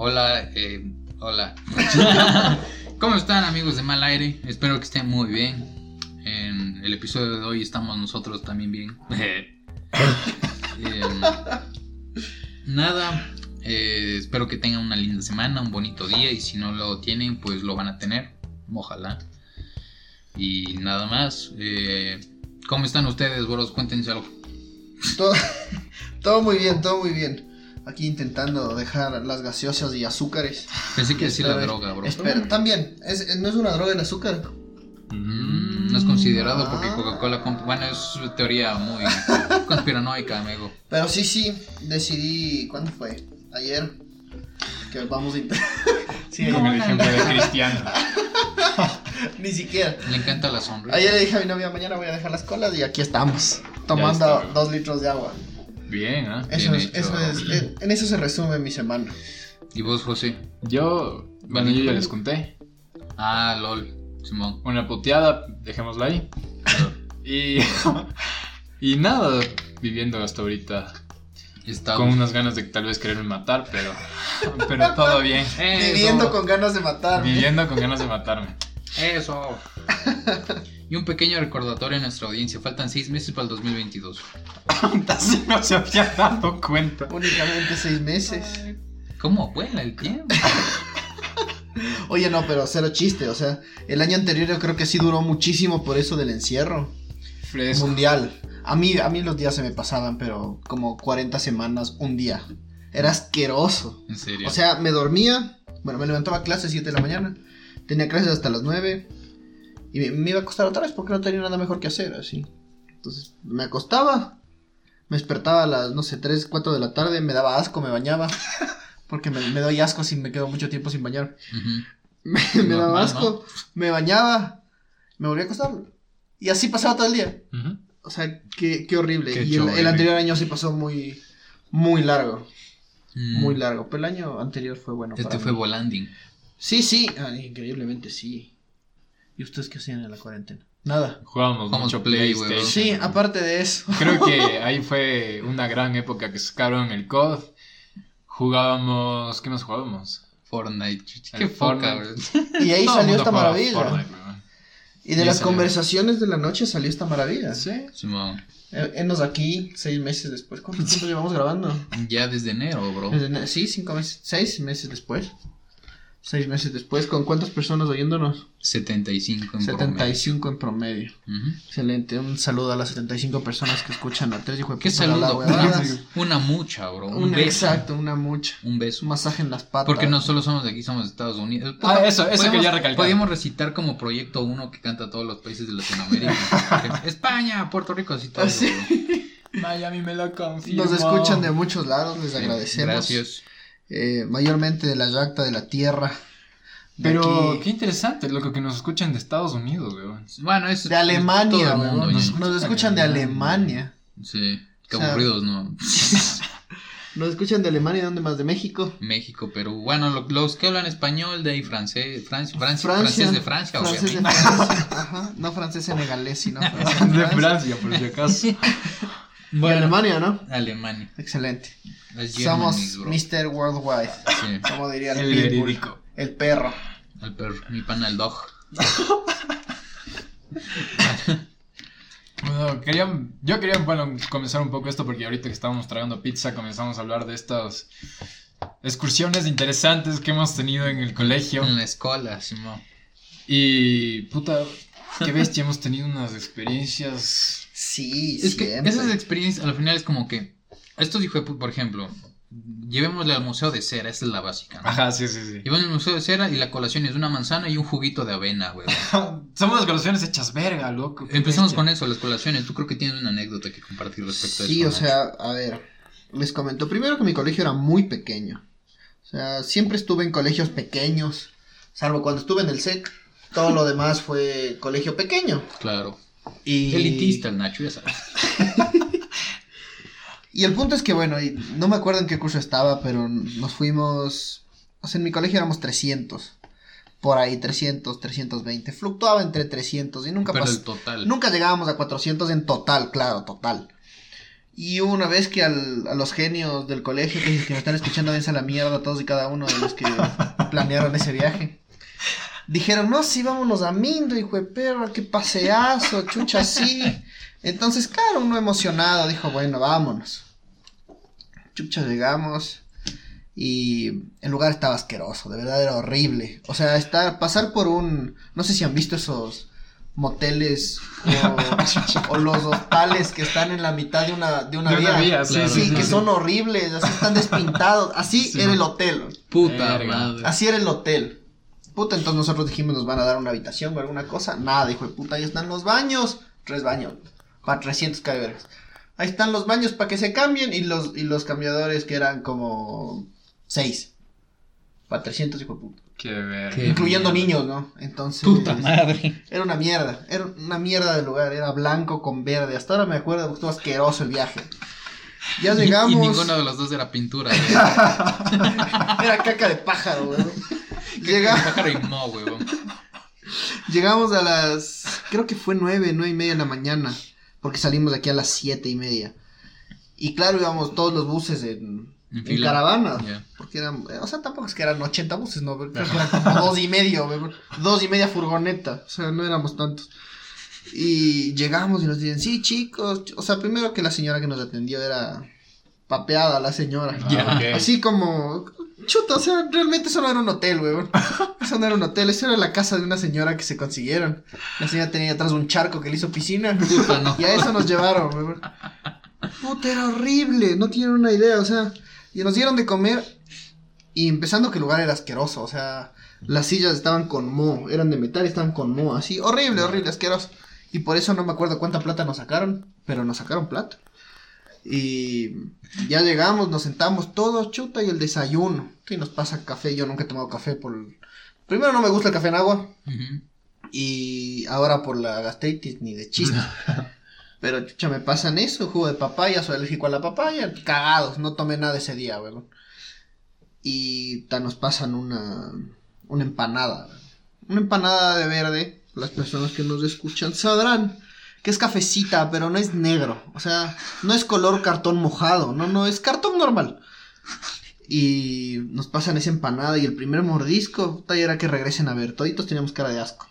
Hola, eh, hola. ¿Cómo están amigos de Mal Aire? Espero que estén muy bien. En el episodio de hoy estamos nosotros también bien. Eh, nada, eh, espero que tengan una linda semana, un bonito día y si no lo tienen, pues lo van a tener. Ojalá. Y nada más. Eh, ¿Cómo están ustedes, boros? Cuéntense algo. Todo, todo muy bien, todo muy bien. Aquí intentando dejar las gaseosas y azúcares. Pensé que decir la droga, bro. Espera, también, es, no es una droga el azúcar. Mm, no es considerado porque Ah. Coca-Cola. Bueno, es teoría muy conspiranoica, amigo. Pero sí, sí, decidí, ¿cuándo fue? Ayer, que vamos a intentar. sí, Con el ejemplo de Cristiano. ni siquiera. Le encanta la sonrisa. Ayer le dije a mi novia, mañana voy a dejar las colas y aquí estamos, tomando está. dos litros de agua. Bien, ¿ah? Eso Bien es, eso es, en, en eso se resume mi semana. ¿Y vos, José? Yo, bueno, yo ya les conté. Ah, lol. Simón. Una puteada, dejémosla ahí. Y, y nada, viviendo hasta ahorita Está con unas ganas de tal vez quererme matar, pero, pero todo bien. Viviendo con ganas de matarme. Viviendo con ganas de matarme. Eso. Y un pequeño recordatorio a nuestra audiencia. Faltan seis meses para el 2022. Así no se había dado cuenta. Únicamente seis meses. ¿Cómo vuela el tiempo? Oye, no, pero cero chiste, o sea, el año anterior yo creo que sí duró muchísimo por eso del encierro Fresco. mundial. A mí, a mí los días se me pasaban, pero como 40 semanas, un día. Era asqueroso. En serio. O sea, me dormía, bueno, me levantaba a clases 7 de la mañana, tenía clases hasta las 9 y me, me iba a acostar otra vez porque no tenía nada mejor que hacer, así. Entonces, me acostaba, me despertaba a las, no sé, 3, 4 de la tarde, me daba asco, me bañaba. Porque me, me doy asco si me quedo mucho tiempo sin bañar. Me, me daba asco, me bañaba, me volvía a acostar. Y así pasaba todo el día. O sea, qué, qué horrible. Qué y el, anterior año sí pasó muy, muy largo. Mm. Muy largo. Pero el año anterior fue bueno. Este para fue mí. volanding. Sí, sí. ah, increíblemente sí. ¿Y ustedes qué hacían en la cuarentena? Nada. Jugábamos mucho Play, PlayStation. Sí, aparte de eso. Creo que ahí fue una gran época que sacaron el COD. Jugábamos. ¿Qué más jugábamos? Fortnite. Qué Fortnite. Y ahí Todo salió esta maravilla. Fortnite. Y de Y las salió. conversaciones de la noche salió esta maravilla. Sí. Simón. Eh, Enos aquí seis meses después. ¿Cuánto tiempo llevamos grabando? Ya desde enero, bro. Desde Sí, cinco meses. Seis meses después. Seis meses después. ¿Con cuántas personas oyéndonos? 75 en 75 en promedio. promedio. Ujú. Excelente. Un saludo a las 75 personas que escuchan a tres hijos ¿Qué saludo? Una, una mucha, bro. Un Un- beso. exacto, una mucha. Un beso. Un masaje en las patas. Porque no solo somos de aquí, somos de Estados Unidos. Ah, eso, eso Podemos- quería recalcar. Podríamos recitar como proyecto uno que canta a todos los países de Latinoamérica. España, Puerto Rico, así todo. Ah, sí. Miami me lo confirmó. Nos escuchan de muchos lados, les Sí, agradecemos. Gracias. Eh, mayormente de la yacta de la tierra. De Pero aquí- qué interesante, loco, que nos escuchan de Estados Unidos, weón. Bueno, es de Alemania, el mundo, weón. nos, escuchan de Alemania. Sí, qué O sea, aburridos, ¿no? Nos escuchan de Alemania, ¿dónde más? De México. México, Perú. Bueno, lo- los que hablan español de ahí, francés, Francia, Francia, Francia. francés de Francia, Francés de. Francia. Ajá. No francés senegalés, sino francés De. Francia, por si acaso. Y Alemania, ¿no? Alemania. Excelente. Somos bro. Mr. Worldwide. Sí, Como diría el, El verídico. El perro. el perro, mi pana, el dog. Bueno, quería, yo quería, bueno, comenzar un poco esto porque ahorita que estábamos tragando pizza comenzamos a hablar de estas excursiones interesantes que hemos tenido en el colegio. En la escuela, Simón. Y, puta, qué bestia, hemos tenido unas experiencias... Sí, Es que siempre. esas experiencias al final es como que. Estos pu- por ejemplo, llevémosle al museo de cera, esa es la básica. ¿no? Ajá, sí, sí, sí. Llevan al museo de cera y la colación es una manzana y un juguito de avena, güey. Somos las colaciones hechas verga, loco. Empezamos con eso, las colaciones. Tú creo que tienes una anécdota que compartir respecto a eso. Sí, o sea, a ver, les comento. Primero que mi colegio era muy pequeño. O sea, siempre estuve en colegios pequeños. Salvo cuando estuve en el SEC. Todo lo demás fue colegio pequeño. Claro. Y... Elitista el Nacho, ya sabes. Y el punto es que, bueno, y no me acuerdo en qué curso estaba, pero nos fuimos... O sea, en mi colegio éramos 300. Por ahí, 300, 320. Fluctuaba entre 300 y nunca pasó. el total. Nunca llegábamos a 400 en total, claro, total. Y una vez que al- a los genios del colegio que, que me están escuchando, dense a la mierda todos y cada uno de los que planearon ese viaje. Dijeron, no, sí, vámonos a Mindo, hijo de perro, qué paseazo, chucha, sí. Entonces, claro, uno emocionado dijo, bueno, vámonos. Chucha, llegamos y el lugar estaba asqueroso, de verdad era horrible. O sea, está, pasar por un, no sé si han visto esos moteles o, o los hostales que están en la mitad de una, de una De una vía. vía, sí, Claro. Sí, sí, que sí. son horribles, así están despintados. Así Sí. era el hotel. Puta madre. Así era el hotel. Puta, entonces nosotros dijimos, nos van a dar una habitación o alguna cosa. Nada, hijo de puta, ahí están los baños. Tres baños. Para 300 vergas. Ahí están los baños para que se cambien y los, y los cambiadores que eran como seis. Para 300, hijo de puta. Qué verga. Incluyendo mierda. niños, ¿no? Entonces... Puta madre. Era una mierda, era una mierda de lugar, era blanco con verde. Hasta ahora me acuerdo estuvo asqueroso el viaje. Ya llegamos. Y, ninguno de los dos era pintura. Era caca de pájaro, weón. Llega- Pájaro y mo, huevón. Llegamos a las. Creo que fue nueve, nueve y media de la mañana. Porque salimos de aquí a las siete y media. Y claro, íbamos todos los buses en, En en fila. caravana. Porque eran. O sea, tampoco es que eran 80 buses, ¿no? Creo que eran como dos y medio, weón. Dos y media furgoneta. O sea, no éramos tantos. Y llegamos y nos dicen, sí, chicos. O sea, primero que la señora que nos atendió era papeada, la señora. Ah. Así como. Chuta, o sea, realmente eso no era un hotel, weón. Eso no era un hotel, eso era la casa de una señora que se consiguieron. La señora tenía atrás un charco que le hizo piscina. Puta, no. Y a eso nos llevaron, weón. Puta, era horrible, no tienen una idea, o sea. Y nos dieron de comer. Y empezando que el lugar era asqueroso, o sea. Las sillas estaban con moho, eran de metal y estaban con moho, así. Horrible, horrible, asqueroso. Y por eso no me acuerdo cuánta plata nos sacaron, pero nos sacaron plata. Y ya llegamos, nos sentamos todos, chuta, y el desayuno. Y nos pasa café, yo nunca he tomado café por... Primero no me gusta el café en agua, y ahora por la gastritis ni de chiste. Pero chucha, me pasan eso, jugo de papaya, soy alérgico a la papaya, cagados, no tomé nada ese día, weón. Y ta, nos pasan una, una empanada, una empanada de verde, las personas que nos escuchan sabrán que es cafecita, pero no es negro, o sea, no es color cartón mojado, no, no, es cartón normal. Y nos pasan esa empanada y el primer mordisco, ya era que regresen a ver, toditos teníamos cara de asco.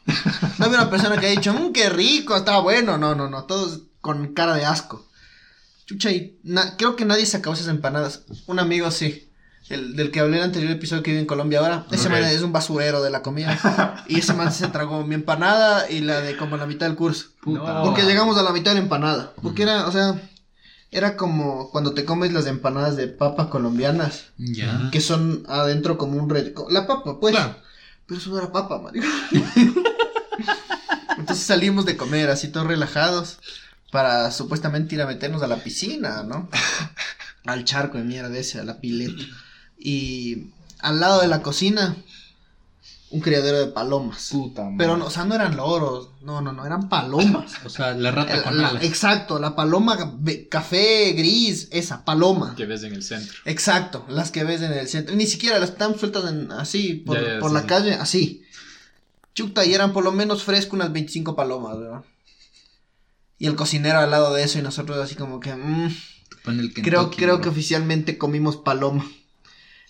No había una persona que haya dicho, mmm, qué rico, estaba bueno. No, no, no, todos con cara de asco. Chucha, y creo que nadie se acabó esas empanadas. Un amigo sí, el del que hablé en el anterior episodio que vive en Colombia ahora. Ese man es un basurero de la comida. y ese man se tragó mi empanada y la de como la mitad del curso. Puta. No. Porque llegamos a la mitad de la empanada. Porque era, o sea, era como cuando te comes las empanadas de papa colombianas. Ya. Que son adentro como un red... La papa, pues. Claro. Pero eso no era papa, marico. Entonces salimos de comer así todos relajados para supuestamente ir a meternos a la piscina, ¿no? Al charco de mierda ese, a la pileta. Y al lado de la cocina, un criadero de palomas. Puta madre. Pero, no, o sea, no eran loros, no, no, no, eran palomas. O sea, la rata con la- alas. exacto, la paloma café gris, esa, paloma. Que ves en el centro. Exacto, las que ves en el centro. Ni siquiera las están sueltas en, así, por, Ya, ya, por sí, la sí. calle, así. Chuta, y eran por lo menos fresco unas 25 palomas, ¿verdad? Y el cocinero al lado de eso y nosotros así como que... mm, creo creo bro. que oficialmente comimos paloma.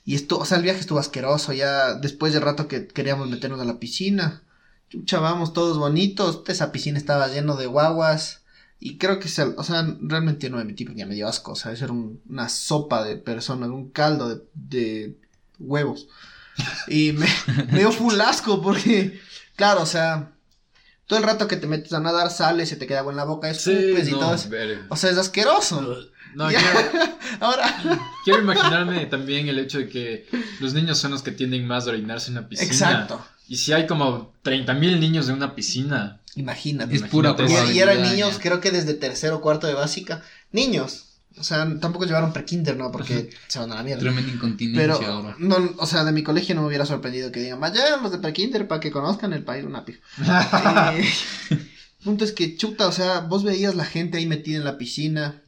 Y esto, o sea, el viaje estuvo asqueroso. Ya después de rato que queríamos meternos a la piscina. Chucha, vamos todos bonitos. Esa piscina estaba lleno de guaguas. Y creo que, se, o sea, realmente no me metí porque me dio asco. O sea, eso era un- una sopa de personas, un caldo de, de huevos. Y me, me dio full asco porque, claro, o sea, todo el rato que te metes a nadar, sales, se te queda agua en la boca, escupes y no, todo eso. O sea, es asqueroso. No, quiero, Ahora, quiero imaginarme también el hecho de que los niños son los que tienden más a orinarse en una piscina. exacto. Y si hay como 30.000 niños en una piscina, Imagínate. Es pura Imagínate. Y, y eran niños, creo que desde tercero o cuarto de básica. Niños. O sea, tampoco llevaron pre-kinder, ¿no? Porque se van a la mierda. Tremenda incontinencia Pero, ahora. no, o sea, de mi colegio no me hubiera sorprendido que digan, vaya los de pre-kinder para que conozcan el país, una pija. Eh, punto es que, chuta, o sea, vos veías la gente ahí metida en la piscina.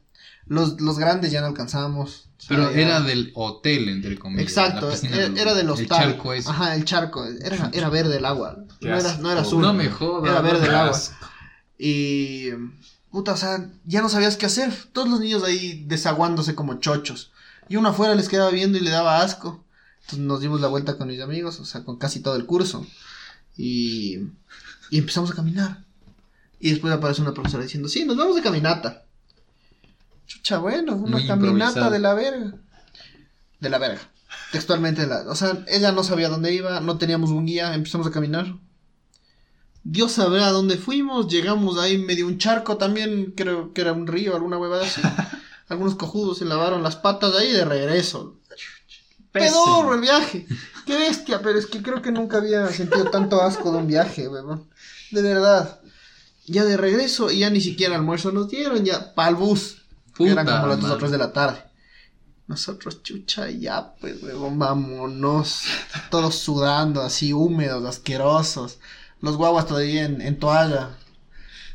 Los, los grandes ya no alcanzamos. O sea, Pero era del hotel, entre comillas. Exacto, era, del- era del El hostal. charco ese. Ajá, el charco. Era, era verde el agua. No era, no era azul. No me jodas. Era verde el agua. Y puta, o sea, ya no sabías qué hacer. Todos los niños ahí desaguándose como chochos. Y uno afuera les quedaba viendo y le daba asco. Entonces nos dimos la vuelta con mis amigos, o sea, con casi todo el curso. Y, y empezamos a caminar. Y después aparece una profesora diciendo, sí, nos vamos de caminata. Chucha, bueno, una Muy caminata de la verga. De la verga. Textualmente, de la, o sea, ella no sabía dónde iba, no teníamos un guía, empezamos a caminar. Dios sabrá a dónde fuimos, llegamos ahí medio un charco también, creo que era un río, alguna huevada así. Algunos cojudos se lavaron las patas ahí de regreso. Pedorro el viaje. Qué bestia, pero es que creo que nunca había sentido tanto asco de un viaje, weón. De verdad. Ya de regreso, y ya ni siquiera almuerzo nos dieron, ya pa'l bus. que eran Puta como las dos o madre. tres de la tarde. Nosotros, chucha, ya, pues, weón, vámonos. Todos sudando, así húmedos, asquerosos. Los guaguas todavía en, en toalla.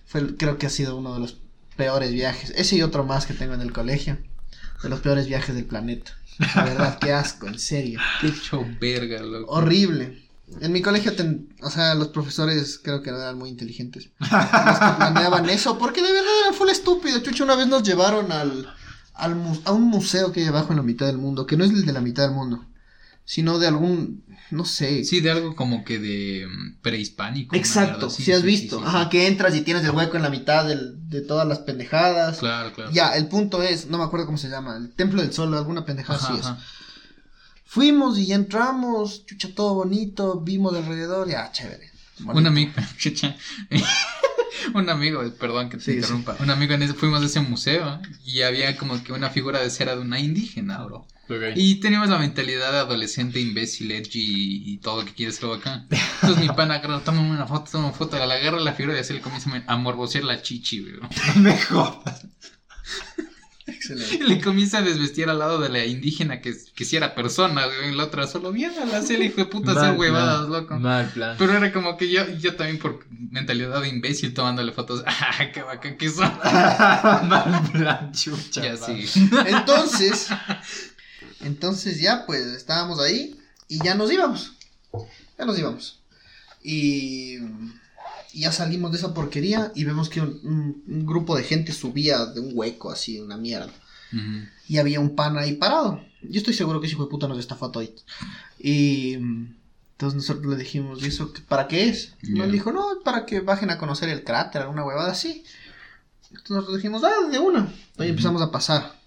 Fue, creo que ha sido uno de los peores viajes. Ese y otro más que tengo en el colegio. De los peores viajes del planeta. La verdad, qué asco, en serio. Qué hecho verga, loco. Horrible. En mi colegio, ten- o sea, los profesores creo que no eran muy inteligentes. Los que planeaban eso, porque de verdad era full estúpido. Chucha, una vez nos llevaron al, al a un museo que hay abajo en la mitad del mundo, que no es el de la mitad del mundo, sino de algún, no sé. Sí, de algo como que de mm, prehispánico. una Exacto, si has sí, visto. sí, Ajá, que entras y tienes el hueco en la mitad del- de todas las pendejadas. Claro, claro. Ya, el punto es, no me acuerdo cómo se llama, el Templo del Sol, alguna pendejada así es. Fuimos y ya entramos, chucha, todo bonito, vimos de alrededor, ya, chévere. Un bonito. amigo, chucha. un amigo, perdón que te Sí, sí. interrumpa. Un amigo en ese, fuimos a ese museo y había como que una figura de cera de una indígena, bro. Y teníamos la mentalidad de adolescente, imbécil, edgy y, y todo lo que quieres luego acá. Entonces mi pana agarra, toma una foto, toma una foto, la agarra la figura y así le comienza a morbosear la chichi, bro. Me jodas. Excelente. Le comienza a desvestir al lado de la indígena que, que si era persona, güey. La otra solo viéndola, así le de puta hacer huevadas, loco. Mal plan. Pero era como que yo, yo también por mentalidad de imbécil tomándole fotos. ¡Ah, qué bacán que son! Mal plan, chucha. Ya sí. Entonces, entonces ya pues estábamos ahí y ya nos íbamos. Ya nos íbamos. Y, y ya salimos de esa porquería y vemos que un, un- un grupo de gente subía de un hueco así, una mierda. Y había un pan ahí parado. Yo estoy seguro que ese hijo de puta nos estafó a toditos. Y entonces nosotros le dijimos, ¿y eso para qué es? Y Ya. Nos dijo, no, para que bajen a conocer el cráter, alguna huevada así. Entonces nosotros dijimos, ah, de una. Ahí empezamos a pasar.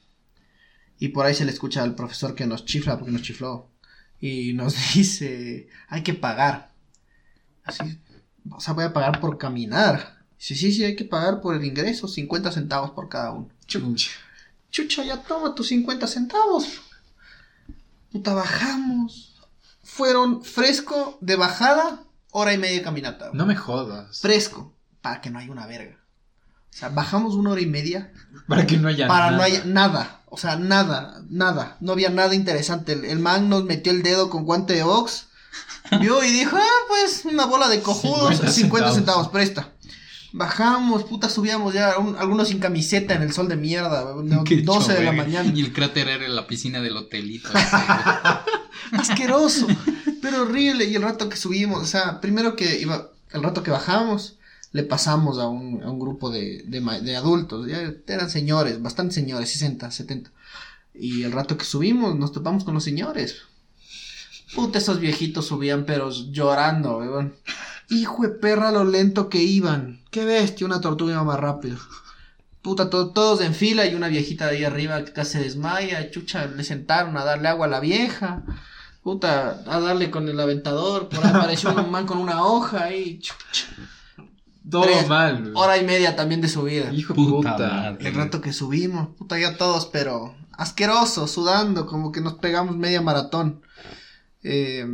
Y por ahí se le escucha al profesor que nos chifla, porque nos chifló. Y nos dice, hay que pagar. Así, o sea, voy a pagar por caminar. Sí, sí, sí, hay que pagar por el ingreso, 50 centavos por cada uno. Chucha. Chucha, ya toma tus 50 centavos. Puta, bajamos. Fueron fresco de bajada, hora y media de caminata. No me jodas. Fresco, para que no haya una verga. O sea, bajamos una hora y media Para que no haya para nada. no haya nada. O sea, nada, nada. No había nada interesante. El, el man nos metió el dedo con guante de box. Vio y dijo, ah, pues una bola de cojudos, 50 50, centavos. presta. Bajamos, puta, subíamos ya, un- algunos sin camiseta en el sol de mierda, Qué 12 de la mañana. Y el cráter era en la piscina del hotelito. asqueroso, pero horrible. Y el rato que subimos, o sea, primero que iba, el rato que bajamos, le pasamos a un, a un grupo de, de, de adultos, ya eran señores, bastante señores, 60, 70. Y el rato que subimos, nos topamos con los señores. Puta, esos viejitos subían, pero llorando, weón. Hijo de perra, lo lento que iban. Qué bestia, una tortuga iba más rápido. Puta, to- todos en fila y una viejita de ahí arriba que casi se desmaya. Chucha, le sentaron a darle agua a la vieja. Puta, a darle con el aventador. Por ahí apareció un man con una hoja ahí. Chucha. Todo Tres mal. Hora y media también de subida. Hijo de Puta puta. El rato que subimos, puta, ya todos, pero asquerosos, sudando, como que nos pegamos media maratón. Eh,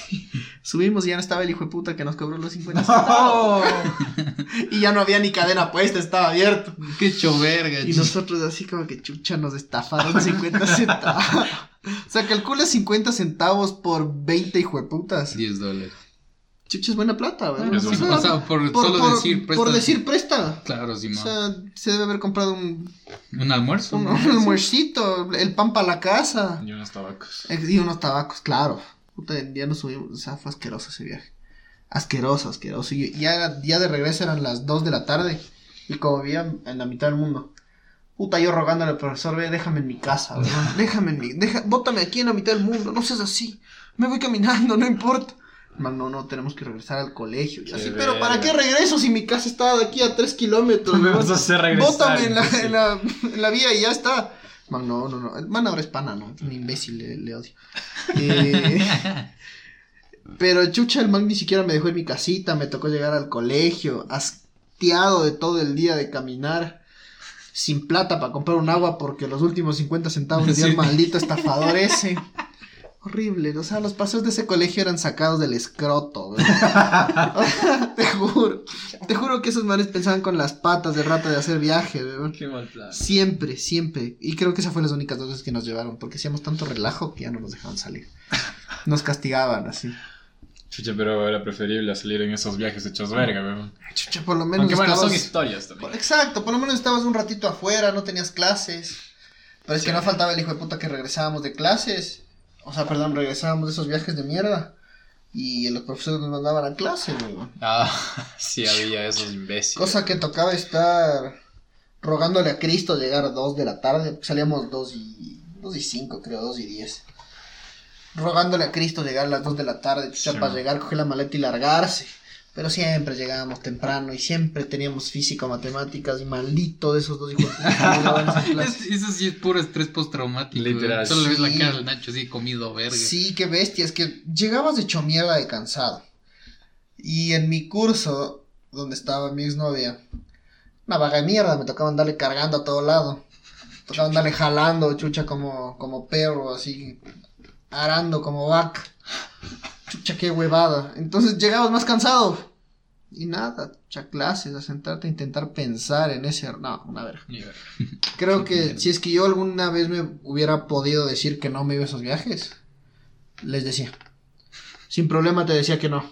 subimos y ya no estaba el hijo de puta que nos cobró los 50 centavos. Y ya no había ni cadena puesta, estaba abierto. Qué choverga, Y nosotros así como que chucha nos estafaron 50 centavos. O sea, calcula 50 centavos por 20 hijo de putas. 10 dólares. Chucha es buena plata, ¿verdad? Es buena O sea, por, por, solo por- decir por presta- decir presta. Claro, O Simón. sea, se debe haber comprado un, un almuerzo. un, ¿no? un almuercito, el pan para la casa. Y unos tabacos. Eh, Y unos tabacos, claro. Puta, ya nos subimos, o sea, fue asqueroso ese viaje. Asqueroso, asqueroso. Y ya, era- ya de regreso eran las 2 de la tarde. Y como vivía en la mitad del mundo. Puta, yo rogándole al profesor, ve, déjame en mi casa, weón. Déjame en mi... Deja, bótame aquí en la mitad del mundo, no seas así. Me voy caminando, no importa. Man, no, no, tenemos que regresar al colegio. Y Qué así, pero ¿para qué regreso si mi casa está de aquí a tres kilómetros? Me vas a hacer regresar. Bótame en la, en, la, en la vía y ya está. Man, no, no, no. El Man ahora es pana, ¿no? Un imbécil, le, le odio. Eh, pero chucha, el man ni siquiera me dejó en mi casita. Me tocó llegar al colegio, hastiado de todo el día de caminar. Sin plata para comprar un agua porque los últimos 50 centavos le dio Sí. el maldito estafador ese. Horrible, o sea, los paseos de ese colegio eran sacados del escroto, te juro, te juro que esos manes pensaban con las patas de rato de hacer viaje, güey. Qué mal plan. Siempre, siempre. Y creo que esas fueron las únicas dos veces que nos llevaron, porque hacíamos tanto relajo que ya no nos dejaban salir. Nos castigaban así. Chucha, pero era preferible salir en esos viajes hechos verga, weón. Chucha, por lo menos Aunque bueno, son historias también. Exacto, por lo menos estabas un ratito afuera, no tenías clases. Pero es que no faltaba el hijo de puta que regresábamos de clases. O sea, perdón, regresábamos de esos viajes de mierda. Y los profesores nos mandaban a clase, güey. Ah, sí había esos imbéciles. Cosa que tocaba estar rogándole a Cristo llegar a 2 de la tarde. Salíamos 2 y, 2 y 5, creo, 2 y 10. Rogándole a Cristo llegar a las 2 de la tarde. Sí. para llegar, coger la maleta y largarse. Pero siempre llegábamos temprano y siempre teníamos física o matemáticas. Y maldito de esos dos hijos. Es- eso sí es puro estrés postraumático. Literal. Solo le ves la Sí. cara al Nacho así comido verga. Sí, qué bestia. Es que llegabas de hecho mierda de cansado. Y en mi curso, donde estaba mi exnovia, una vaga de mierda, me tocaba andarle cargando a todo lado. Tocaba andarle jalando, chucha, como, como perro, así, arando como vaca. Chucha, qué huevada. Entonces llegabas más cansado. Y nada, chucha, clases, a sentarte a intentar pensar en ese... No, una verga. Creo que si es que yo alguna vez me hubiera podido decir que no me iba a esos viajes, les decía. Sin problema te decía que no.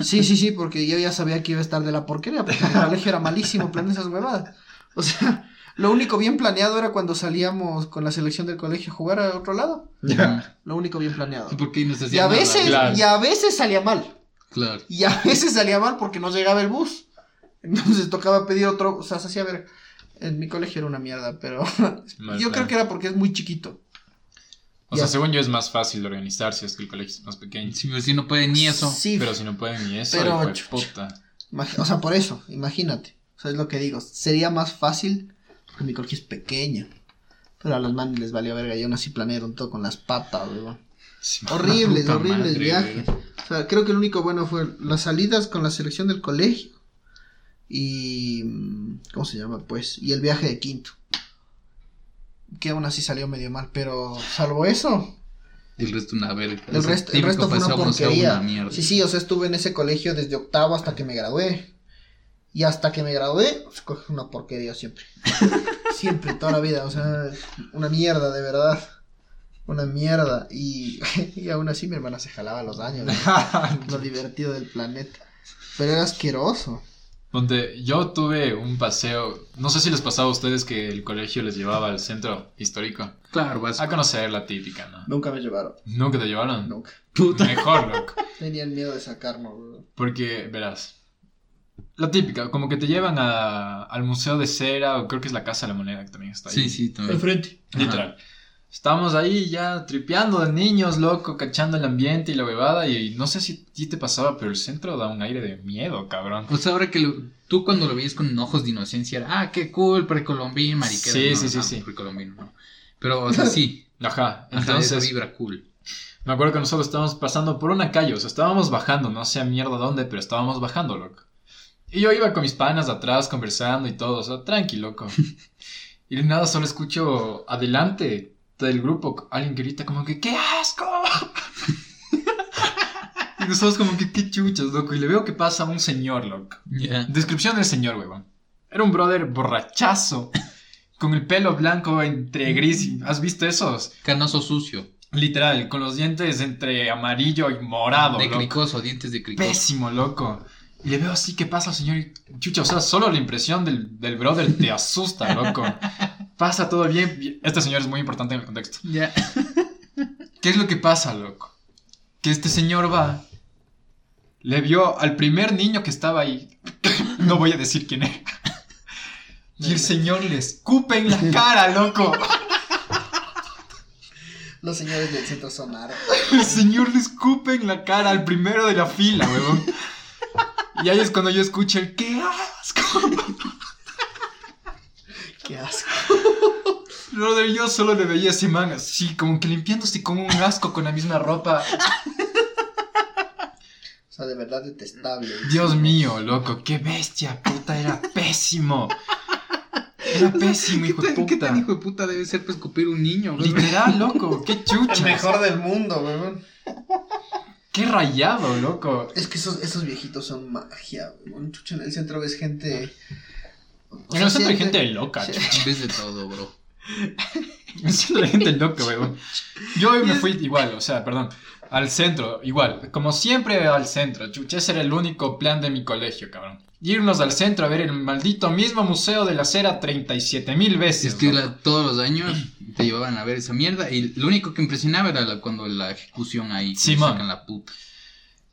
Sí, sí, sí, porque yo ya sabía que iba a estar de la porquería, porque el colegio era malísimo, planear esas huevadas. O sea, lo único bien planeado era cuando salíamos con la selección del colegio a jugar a otro lado. Ya. Lo único bien planeado. ¿Y por qué no se Y a nada? veces, claro. y a veces salía mal. Claro. Y a veces salía mal porque no llegaba el bus. Entonces tocaba pedir otro, o sea, se hacía ver. En mi colegio era una mierda, pero Mal yo plan. creo que era porque es muy chiquito. O Ya. sea, según yo es más fácil organizarse, es que el colegio es más pequeño. Si, si no puede ni eso. Sí, Pero si no pueden ni eso, Pero, puta. o sea, por eso, imagínate. O sea, es lo que digo. Sería más fácil porque mi colegio es pequeño. Pero a los manes les valió verga y aún así planearon todo con las patas, weón. Sí, Horribles, horribles madre, viajes. güey. O sea, creo que lo único bueno fue las salidas con la selección del colegio. Y. mm, ¿Cómo se llama? Pues. Y el viaje de quinto. Que aún así salió medio mal. Pero salvo eso, El resto una verga. el resto, el fue una porquería. una. Sí, sí, o sea, estuve en ese colegio desde octavo hasta que me gradué. Y hasta que me gradué, pues, coge una porquería siempre. siempre, toda la vida. O sea, una mierda, de verdad. Una mierda. Y, y aún así mi hermana se jalaba los años. ¿no? Lo divertido del planeta. Pero era asqueroso. Donde yo tuve un paseo, no sé si les pasaba a ustedes que el colegio les llevaba al centro histórico Claro, vas a conocer la típica, ¿no? Nunca me llevaron. Nunca te llevaron. Nunca. Mejor, loco. Tenían miedo de sacarnos, bro. Porque, verás, la típica, como que te llevan a- al Museo de Cera, o creo que es la Casa de la Moneda que también está ahí. Sí, sí, también. frente. Literal. Estábamos ahí ya tripeando de niños, loco, cachando el ambiente y la bebada. Y no sé si a ti te pasaba, pero el centro da un aire de miedo, cabrón. O sea, ahora que lo- tú cuando lo veías con ojos de inocencia era, ah, qué cool, precolombino, mariquera. Sí, No, sí, sí, no, sí. Precolombino, no. Pero, o sea, sí. Ajá, Entonces, esa vibra cool. me acuerdo que nosotros estábamos pasando por una calle, o sea, estábamos bajando, no sé a mierda dónde, pero estábamos bajando, loco. Y yo iba con mis panas atrás conversando y todo, o sea, tranqui, loco. Y de nada, solo escucho adelante del grupo alguien grita como que ¡qué asco! y nosotros como que ¡qué chuchas, loco! Y le veo que pasa un señor, loco. Ya. Descripción del señor, huevón. Era un brother borrachazo, con el pelo blanco entre gris. ¿Has visto esos? Canoso sucio. Literal, con los dientes entre amarillo y morado, de loco. cricoso, dientes de cricoso. Pésimo, loco. Y le veo así, ¿qué pasa, señor? Y, Chucha, o sea, solo la impresión del, del brother te asusta, loco. Pasa todo bien. Este señor es muy importante en el contexto. Ya. ¿Qué es lo que pasa, loco? Que este señor va, le vio al primer niño que estaba ahí. No voy a decir quién era. Y el señor le escupe en la cara, loco. Los señores del centro son hartos. El señor le escupe en la cara al primero de la fila, weón. Y ahí es cuando yo escucho el ¡qué asco! Qué asco. Brother, yo solo le veía a ese man así, como que limpiándose como un asco con la misma ropa. O sea, de verdad detestable. Dios mío, loco, qué bestia, puta, era pésimo. Era pésimo, hijo de ¿Qué tan- ¿Qué tan puta. hijo de puta debe ser para escupir un niño, güey? Literal, loco, qué El chucha. mejor del mundo, weón. Qué rayado, loco. Es que esos, esos viejitos son magia, weón. Chucha, en el centro ves gente. o En sea, el centro hay gente loca, sí. chucha. Ves de todo, bro. En el centro hay gente loca, weón. Yo hoy me fui igual, o sea, perdón, al centro, igual. Como siempre al centro, chucha, ese era el único plan de mi colegio, cabrón. Irnos al centro a ver el maldito mismo museo de la cera 37 mil veces. Es que la- todos los años te llevaban a ver esa mierda y lo único que impresionaba era la- cuando la ejecución ahí. Simón. sacan la puta.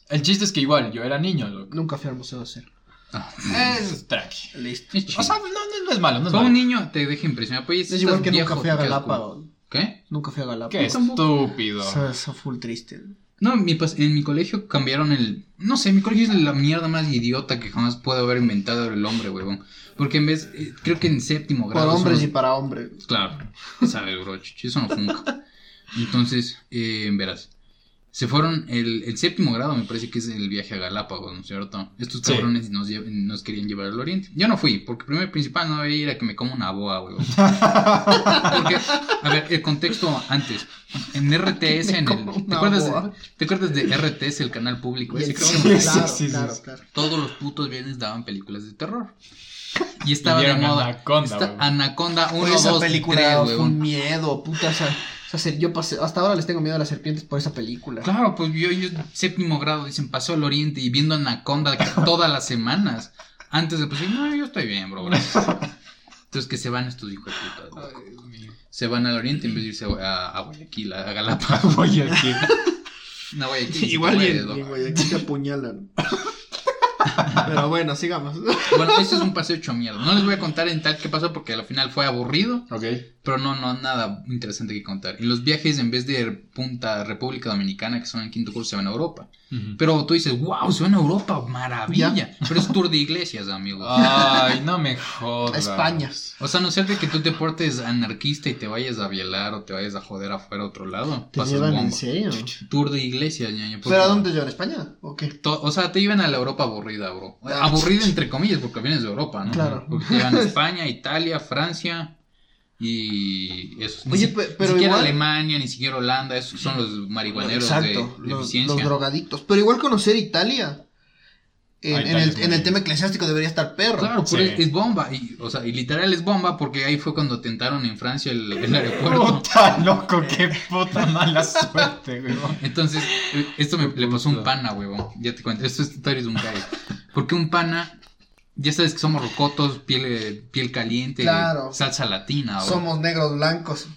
El chiste es que igual, yo era niño, loco. Nunca fui al museo de cero. Ah, Es tranqui. Listo. es. O sea, no, no, no es malo, no es un malo. niño te deja impresionar. Pues, Es igual que viejo, nunca fui a Galápagos. como- ¿Qué? Nunca fui a Qué Galápagos. estúpido. Eso es full triste. No, mi pas- en mi colegio cambiaron el... No sé, mi colegio es la mierda más idiota que jamás puede haber inventado el hombre, huevón. Porque en vez... eh, creo que en séptimo grado... Para hombres son- y para hombres. Claro, sabes, bro, eso no funca. Entonces, eh, verás, se fueron, el, el séptimo grado me parece que es el viaje a Galápagos, ¿no es cierto? Estos Sí. cabrones nos, nos querían llevar al oriente. Yo no fui, porque primero y principal no iba a ir a que me coma una boa, weón. Porque, a ver, el contexto antes, en RTS, en el, ¿te, acuerdas, boa. ¿te acuerdas de RTS, el canal público? Ese creo Sí, sí, claro, sí, sí, claro, sí. claro. todos los putos viernes daban películas de terror. Y estaba de vieron moda. Anaconda, Esta-. Anaconda 1, Oye, esa 2, película 3, fue un miedo, puta. O sea, o sea, se- yo pasé, hasta ahora les tengo miedo a las serpientes por esa película. Claro, pues yo, yo séptimo grado, dicen, pasó al oriente y viendo Anaconda todas las semanas. Antes de pues, no, yo estoy bien, bro. gracias". Entonces que se van estos hijos de puta. Se van al oriente en vez de irse a, a Guayaquil, a Galápagos. Voy aquí. No, Guayaquil. Igual y en, en Guayaquil te apuñalan. Pero bueno, sigamos. Bueno, este es un paseo hecho mierda. No les voy a contar en tal qué pasó porque al final fue aburrido. Ok. Pero no, no, nada interesante que contar. Y los viajes, en vez de Punta República Dominicana, que son en quinto curso, se van a Europa. Pero tú dices, wow, se van a Europa, maravilla. Ya. Pero es tour de iglesias, amigos. Ay, no me jodas. España. O sea, no ser de que tú te portes anarquista y te vayas a violar o te vayas a joder afuera a otro lado. ¿Te llevan en bomba. serio? Tour de iglesias, ñaño. ¿Pero a dónde llevan? ¿España? ¿O qué? O sea, te llevan a la Europa aburrida, bro. Ah, Aburrida entre comillas, porque vienes de Europa, ¿no? Claro. Porque a España, Italia, Francia y eso. Ni Oye, siquiera igual- Alemania, ni siquiera Holanda, esos son los marihuaneros Exacto, de, de los, eficiencia. los drogadictos. Pero igual conocer Italia. En, el, en el tema eclesiástico debería estar perro. Claro, Sí. pero es, es bomba. Y, o sea, y literal es bomba porque ahí fue cuando tentaron en Francia el, el aeropuerto. Puta loco, qué puta mala suerte, weón. Entonces, eh, esto me, le pasó a un pana, huevón. Ya te cuento, esto es historia de un gallo. Porque un pana, ya sabes que somos rocotos, piel, eh, piel caliente, Claro. salsa latina. bro. Somos negros blancos.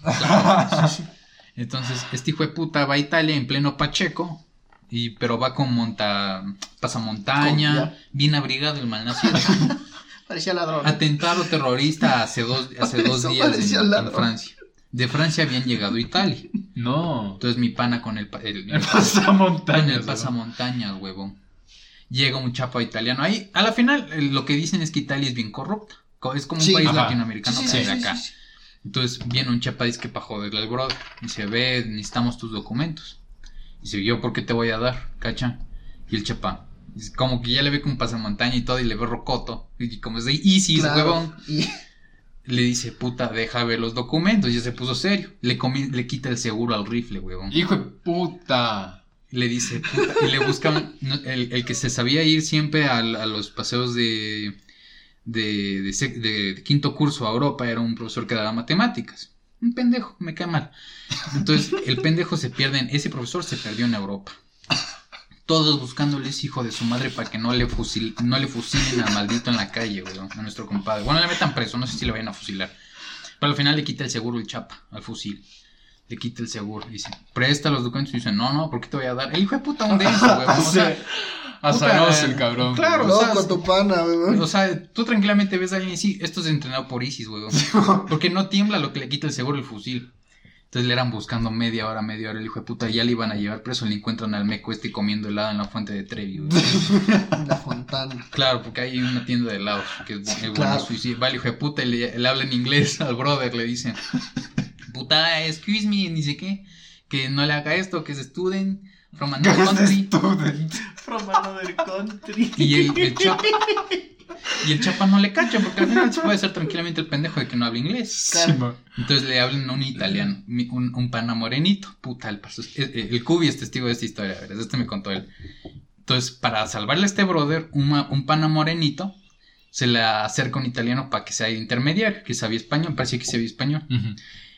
Entonces, este hijo de puta va a Italia en pleno Pacheco, y, pero va con monta, pasamontaña, bien abrigado el malnacido. Parecía ladrón. Atentado terrorista hace dos, hace dos días en. Francia. De Francia habían llegado a Italia. No. Entonces mi pana con el, el, Me pasa montaña. con el pasamontañas, huevón. Llega un chapa italiano. Ahí, a la final, eh, lo que dicen es que Italia es bien corrupta. Co- Es como un Sí. país Ajá. latinoamericano Sí, que sí, de acá. sí, sí. Entonces viene un chapa dice que para joderle al brother. Y se ve, necesitamos tus documentos. Y dice, yo, ¿por qué te voy a dar? ¿Cacha? Y el chapa, dice, como que ya le ve con pasamontaña y todo, y le ve rocoto. Y como es de easy, Claro. huevón. Y Le dice, puta, deja ver los documentos. Y ya se puso serio. Le, comi- le quita el seguro al rifle, huevón. Hijo de puta. Le dice, puta, y le buscan el, el que se sabía ir siempre al- a, los paseos de, de, de sec- de- de quinto curso a Europa era un profesor que daba matemáticas. Un pendejo, me cae mal. Entonces, el pendejo se pierde, en, ese profesor se perdió en Europa. Todos buscándoles hijo de su madre para que no le, fusil, no le fusilen al maldito en la calle, weón, a nuestro compadre. Bueno, le metan preso, no sé si le vayan a fusilar. Pero al final le quita el seguro el chapa al fusil. Le quita el seguro. Dice, presta los documentos. Y dice, no, no, ¿por qué te voy a dar? El hijo de puta, un denso, weón. O sea, Azaroso el cabrón. Claro, güey. o sea, Loco, tu pana, weón. O sea, tú tranquilamente ves a alguien y sí, esto es entrenado por ISIS, weón. Porque no tiembla lo que le quita el seguro el fusil. Entonces le eran buscando media hora, media hora. El hijo de puta ya le iban a llevar preso. Le encuentran al meco este comiendo helado en la fuente de Trevi, weón. La fontana. Claro, porque hay una tienda de helados que es, bu- es Claro. suicida. Va el hijo de puta y le, le habla en inglés al brother, le dice, puta, excuse me, ni sé qué, que no le haga esto, que es student from another country. From another country. Y el, el chapa, y el chapa no le cacha, porque al final se puede ser tranquilamente el pendejo de que no habla inglés. Ma. Entonces le hablan a un italiano, un, un pana morenito. Puta, el, paso- el, Cubi es testigo de esta historia, a ver, este me contó él. Entonces, para salvarle a este brother, una- un pana morenito se le acerca un italiano para que sea el intermediario, que sabía español, parecía que sabía español.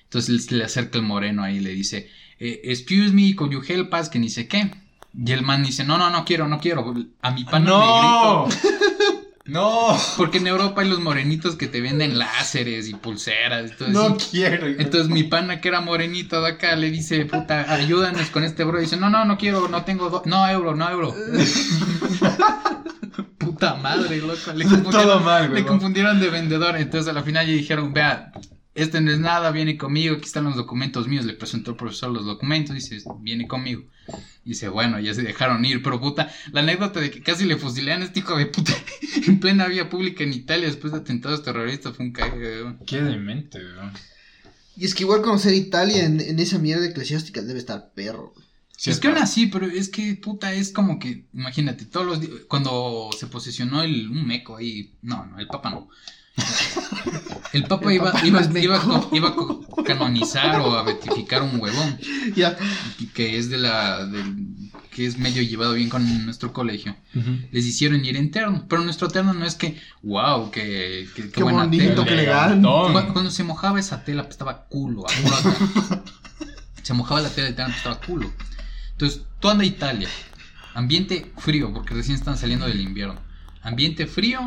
Entonces le acerca el moreno ahí y le dice, eh, excuse me, could you help us? Que ni sé qué. Y el man dice, no, no, no quiero, no quiero. A mi pana ¡No! negrito. ¡No! Porque en Europa hay los morenitos que te venden láseres y pulseras y todo No quiero. hijo Entonces mi pana que era morenito de acá le dice, puta, ayúdanos con este bro. Y dice, no, no, no quiero, no tengo, do- no euro, no euro. puta madre, loco. Le Todo le confundieron de vendedor. Entonces a la final ya dijeron, vea, este no es nada, viene conmigo, aquí están los documentos míos. Le presentó el profesor los documentos, dice, viene conmigo. Dice, bueno, ya se dejaron ir, pero puta, la anécdota de que casi le fusilean a este hijo de puta en plena vía pública en Italia después de atentados terroristas fue un cague. Qué demente, güey. Y es que igual conocer Italia en, en esa mierda eclesiástica debe estar perro. Sí, es que aún así, pero es que puta, es como que, imagínate, todos los días, cuando se posesionó el, un meco ahí, no, no, el papa no. El papa El iba, papa iba, iba, meco. co- iba a co- canonizar o a beatificar un huevón, que es de la, del, que es medio llevado bien con nuestro colegio. Les hicieron ir interno, pero nuestro terno no es que, wow, Qué buena bonito, tela. qué elegante. Cuando, cuando se mojaba esa tela, pues estaba culo. acá. se mojaba la tela y pues estaba culo. Entonces, tú andas a Italia. Ambiente frío, porque recién están saliendo del invierno. Ambiente frío.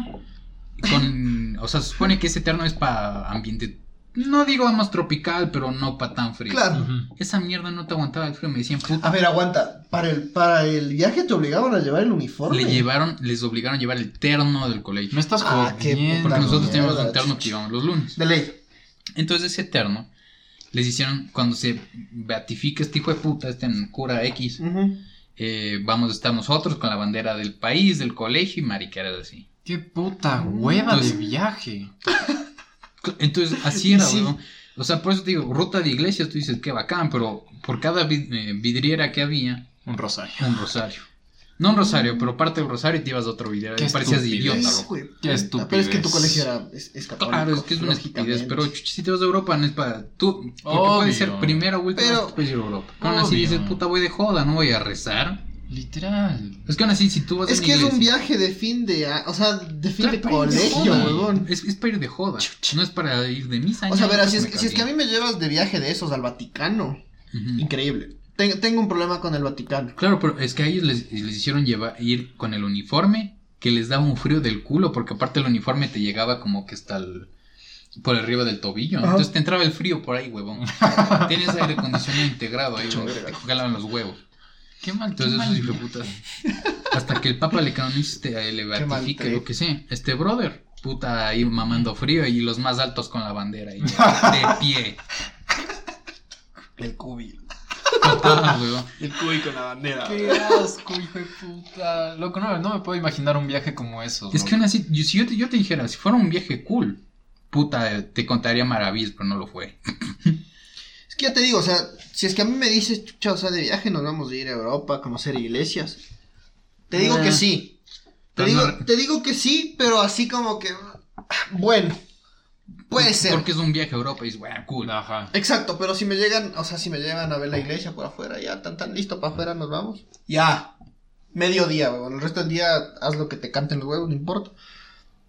Con, o sea, se supone que ese terno es para ambiente, no digo más tropical, pero no para tan frío. Claro. Esa mierda no te aguantaba el frío. Me decían, puta. A ver, aguanta. Para el, para el viaje te obligaban a llevar el uniforme. Le llevaron, les obligaron a llevar el terno del colegio. Me estás Ah, jodiendo. Porque nosotros mierda, teníamos un terno chucha. que íbamos los lunes. De ley. Entonces ese terno les hicieron, cuando se beatifica este hijo de puta, este cura X, eh, vamos a estar nosotros con la bandera del país, del colegio y mariqueras así. Qué puta hueva Entonces- de viaje. Entonces así era, Sí. weón. O sea, por eso te digo, ruta de iglesias, tú dices, qué bacán, pero por cada vid- eh, vidriera que había, Un rosario. un rosario. No un rosario, pero parte del rosario y te ibas a otro vidriera. Qué Y parecías idiota, loco. Qué estupidez. Pero es que tu colegio era, es, es católico. Claro, es que es una estupidez, pero chuch, si te vas a Europa no es para tú, porque Obvio. puede ser primera o última Pero- puedes ir a Europa. Aún así dices, puta, voy de joda, no voy a rezar. Literal. Es que aún así, si tú vas a Es que es un viaje de fin de... O sea, de fin Claro, de colegio, huevón. Es, es para ir de joda, no es para ir de misa. O sea, verás, si es, si es que a mí me llevas de viaje de esos al Vaticano, increíble. Ten- tengo un problema con el Vaticano. Claro, pero es que a ellos les, les hicieron llevar, ir con el uniforme que les daba un frío del culo, porque aparte el uniforme te llegaba como que hasta el, por arriba del tobillo. Entonces te entraba el frío por ahí, huevón. Tienes aire acondicionado integrado ahí, te jalaban los huevos. Qué mal. Entonces, qué esos mal hijos de putas. Hasta que el Papa le canonice, le mal beatifique, lo que sea. Este brother, puta, ahí mamando frío y los más altos con la bandera ahí, de pie. El cubi. Total, huevón. El cubi con la bandera. Qué asco, hijo de puta. Loco, no, no me puedo imaginar un viaje como esos. Es que aún así, si yo te, yo te dijera, si fuera un viaje cool, puta, te contaría maravillas, pero no lo fue. Es que ya te digo, o sea, si es que a mí me dices, chucha, o sea, de viaje nos vamos a ir a Europa a conocer iglesias. Te digo que sí. Te digo, no- te digo que sí, pero así como que. Bueno, puede ser. Porque es un viaje a Europa y es, bueno, cool. Ajá. Exacto, pero si me llegan, o sea, si me llegan a ver la iglesia por afuera, ya, tan tan listo para afuera nos vamos. Ya. Mediodía, weón. El resto del día haz lo que te canten los huevos, no importa.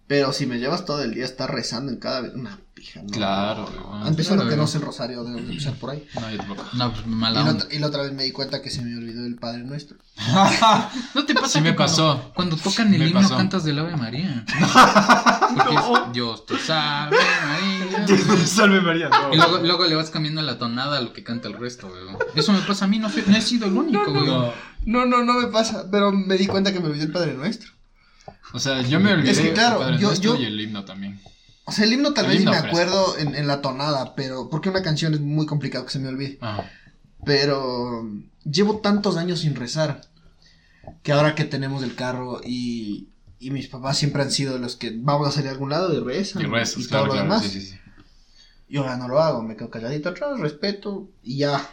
Pero si me llevas todo el día a estar rezando en cada vez. Una pija, ¿no? Claro, weón. Empezando Claro, que no weón. sé el rosario, debemos empezar por ahí. No, yo tampoco. No, pues Y mala la, onda. otra, y la otra vez me di cuenta que se me olvidó el Padre Nuestro. ¿No te pasa Sí me cuando- pasó. Cuando, tocan el Me himno pasó. cantas del Ave María? Porque es, Dios te salve María. Salve María, no. Y luego, luego le vas cambiando la tonada a lo que canta el resto, güey. Eso me pasa a mí, no, fui- no he sido el único, güey. No. No, no, no me pasa, pero me di cuenta que me olvidé el Padre Nuestro. O sea, yo me olvidé Es que, claro, Padre yo- yo- y el himno también. O sea, el himno tal El vez himno me acuerdo en, en la tonada, pero porque una canción es muy complicado que se me olvide. Ajá. Pero llevo tantos años sin rezar que ahora que tenemos el carro y, y mis papás siempre han sido los que vamos a salir a algún lado y rezan Y rezas, y todo claro, lo claro. demás. Sí, sí, sí. Yo ahora no lo hago, me quedo calladito atrás, respeto y ya.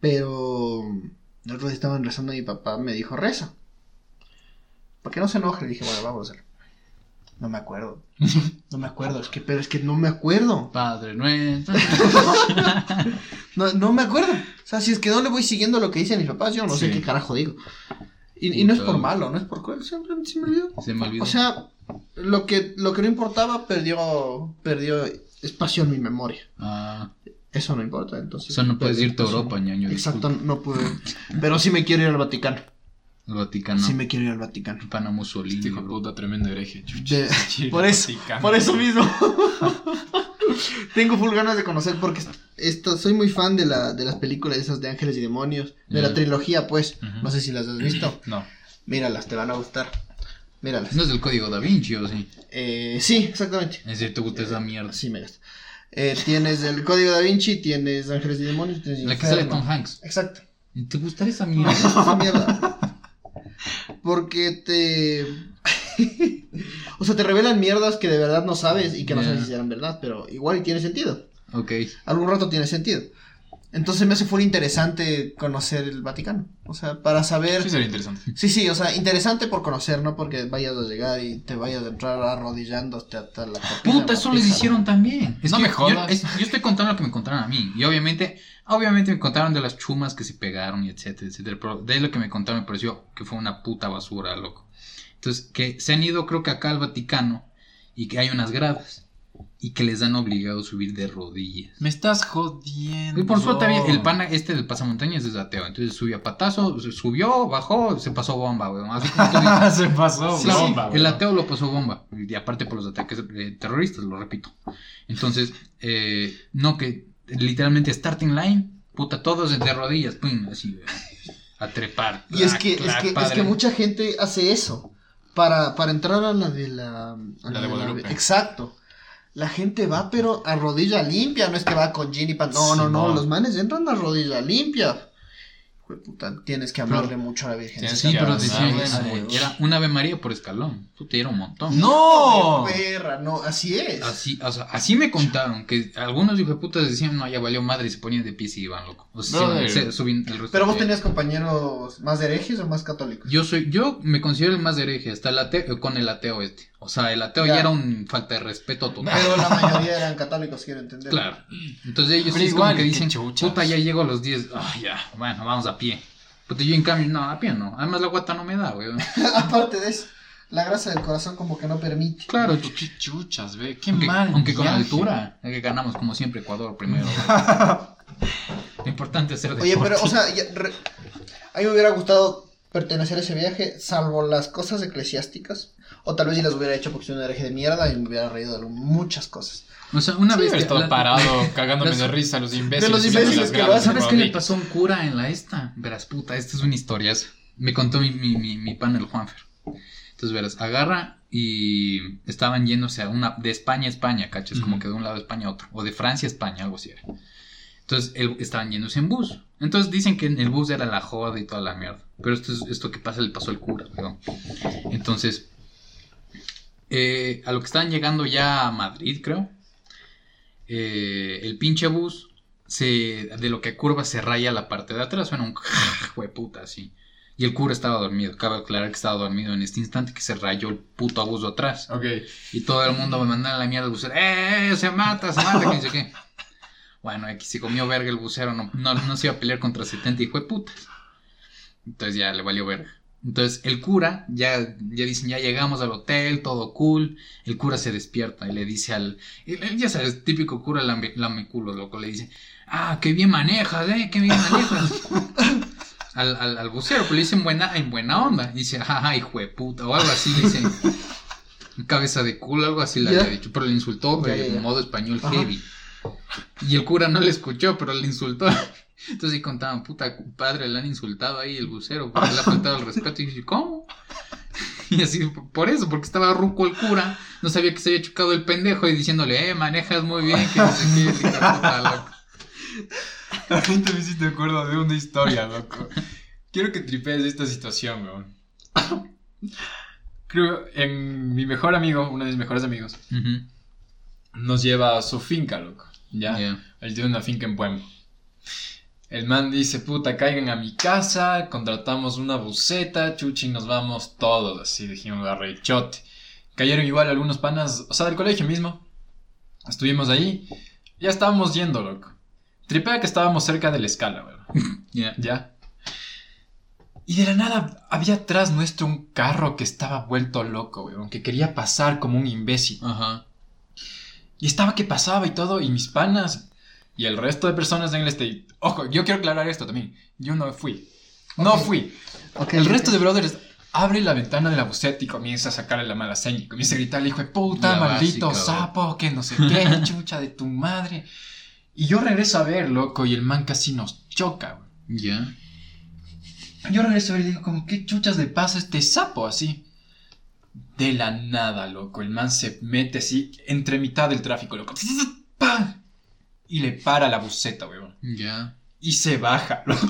Pero el otro día estaban rezando y mi papá me dijo, reza. Para que no se enoje, le dije, bueno, vamos a hacer. No me acuerdo. No me acuerdo, es que, pero es que no me acuerdo. Padre nuestro. No, no me acuerdo. O sea, si es que no le voy siguiendo lo que dicen mis papás, yo no sé qué carajo digo. Y, y no es por malo, no es por cruel, simplemente se me olvidó. Se me olvidó. O sea, lo que, lo que no importaba perdió, perdió espacio en mi memoria. Ah, Eso no importa, entonces. eso no puedes irte a. Europa, ñaño. Exacto, disculpa. no puedo. Pero sí me quiero ir al Vaticano. El Vaticano. Sí me quiero ir al Vaticano. Pana Mussolini. Este hijo de bro. puta, tremendo hereje. De- por eso, Vaticano. por eso mismo. Tengo full ganas de conocer porque esto, soy muy fan de, la, de las películas esas de ángeles y demonios, de la trilogía, pues. No sé si las has visto. No. Míralas, te van a gustar. Míralas. No es del código da Vinci, ¿o sí? Eh, sí, exactamente. Es decir, te gusta esa mierda. Sí, me gusta. Eh, tienes el Código da Vinci, tienes Ángeles y Demonios, tienes La que sale. Tom Hanks. Exacto. ¿Te gustaría esa Me mierda? gusta esa mierda. Porque te. o sea, te revelan mierdas que de verdad no sabes y que no sabes si serán verdad, pero igual y tiene sentido. ok. Algún rato tiene sentido. Entonces me hace full interesante conocer el Vaticano. O sea, para saber. Sí, sería interesante. Sí, sí, o sea, interesante por conocer, no porque vayas a llegar y te vayas a entrar arrodillándote hasta la capilla Puta, eso les hicieron también. Es No que me yo- es- Yo, estoy contando lo que me contaron a mí. Y obviamente, obviamente me contaron de las chumas que se pegaron y etcétera, etcétera. Pero de lo que me contaron me pareció que fue una puta basura, loco. Entonces, que se han ido, creo que acá al Vaticano y que hay unas gradas y que les han obligado a subir de rodillas. Me estás jodiendo. Y por suerte había el pana este del pasamontañas es ateo. Entonces subió a patazo, subió, bajó, se pasó bomba, weón. Así como tú dices. Se pasó, Sí, sí, bomba, el ateo lo pasó bomba. Y aparte por los ataques eh, terroristas, lo repito. Entonces, eh, no que literalmente starting line, puta, todos de rodillas, pum, así, a trepar. Y es clac, que, es que, es padre. que mucha gente hace eso. Para, para entrar a la de la... a La de Guadalupe. exacto. La gente va, pero a rodilla limpia. No es que va con jean y pan. No, Sí, no, no. no. Los manes entran a rodilla limpia. Hijo de puta, tienes que hablarle Pero- mucho a la Virgen. Sí, pero güey. era una Ave María por escalón. Puta, era un montón. ¡No! Perra, no, así es. Así, o sea, así me contaron que algunos hijos de putas decían, no, ya valió madre y se ponían de pies y iban loco. O sea, se, se subían el resto Pero vos de- tenías compañeros más herejes o más católicos. Yo soy, yo me considero el más hereje, hasta el ateo, con el ateo este. O sea, el ateo Ya. ya, era un falta de respeto total. Pero la mayoría eran católicos, quiero entender. Claro. Entonces ellos sí es igual, como que dicen, chuchas. puta, ya llego a los 10. Ah, ya, bueno, vamos a pie. Puta, yo en cambio, no, a pie no. Además la guata no me da, güey. Aparte de eso, la grasa del corazón como que no permite. Claro, Qué chuchas, ve. Qué aunque, mal. aunque con altura, es que ganamos como siempre Ecuador primero. güey. Lo importante es ser Oye, pero, deporte. o sea, ya, re- a mí me hubiera gustado pertenecer a ese viaje, salvo las cosas eclesiásticas. O tal vez si las hubiera hecho porque soy un hereje de mierda y me hubiera reído de muchas cosas. O sea, una Sí, vez la- parado cagándome de risa los imbéciles. De los imbéciles que vas, ¿Sabes qué le pasó a un cura en la esta? Verás, puta, esta es una historia. Me contó mi, mi, mi, mi pan el Juanfer. Entonces, verás, agarra y estaban yéndose a una, de España a España, ¿cachas? Como Ujú. que de un lado a España a otro. O de Francia a España, algo así era. Entonces, él- estaban yéndose en bus. Entonces, dicen que en el bus era la joda y toda la mierda. Pero esto, es, esto que pasa le pasó al cura, weón. Entonces, eh, a lo que estaban llegando ya a Madrid, creo. eh, el pinche bus se, de lo que curva se raya la parte de atrás, suena un puta así. Y el cura estaba dormido. Cabe aclarar que estaba dormido en este instante que se rayó el puto bus de atrás. Ok. Y todo el mundo me mandaba la mierda al bucero. ¡Eh, se mata, se mata! Que no sé qué. Bueno, aquí se comió verga el bucero. No, no, no se iba a pelear contra 70 hijo de putas. Entonces ya le valió verga. Entonces el cura, ya, ya dicen, ya llegamos al hotel, todo cool. El cura se despierta y le dice al. Ya sabes, típico cura lame, lameculo, loco. Le dice, ah, qué bien manejas, eh, qué bien manejas. al, al, al bucero, pues le dice en buena, en buena onda. Y dice, ajá, hijo de puta, o algo así. Le dice, cabeza de culo, algo así le había dicho, pero le insultó en modo español Ajá. heavy. Y el cura no le escuchó, pero le insultó. Entonces sí contaban, puta padre, le han insultado ahí el bucero, porque le ha faltado el respeto. Y dije, ¿cómo? Y así, por eso, porque estaba ruco el cura, no sabía que se había chocado el pendejo y diciéndole, eh, manejas muy bien, que no sé qué, hijo de puta, loco. Ahorita me hiciste acuerdo de una historia, loco. Quiero que tripees esta situación, weón. Creo, en mi mejor amigo, uno de mis mejores amigos, nos lleva a su finca, loco. Ya. ya. Él tiene una finca en Pueblo. El man dice, puta, caigan a mi casa, contratamos una buceta, chuchi, nos vamos todos, así dijimos, arrechote. Cayeron igual algunos panas, o sea, del colegio mismo. Estuvimos ahí, ya estábamos yendo, loco. Tripea que estábamos cerca de la escala, weón. Ya. Ya. Y de la nada había atrás nuestro un carro que estaba vuelto loco, weón, que quería pasar como un imbécil. Ajá. Y estaba que pasaba y todo, y mis panas y el resto de personas en el state. Ojo, yo quiero aclarar esto también. Yo no fui. No fui. Ok, El ok. resto de brothers abre la ventana de la buceta y comienza a sacarle la mala seña. Y comienza a gritar, hijo de puta, La maldito básica, sapo, que no sé qué, chucha de tu madre. Y yo regreso a ver, loco, y el man casi nos choca, güey. Ya. Yo regreso a ver y digo, como, ¿qué chuchas le pasa a este sapo así? De la nada, loco. El man se mete así entre mitad del tráfico, loco. ¡Pam! Y le para la buceta, weón. Ya. Y se baja, loco.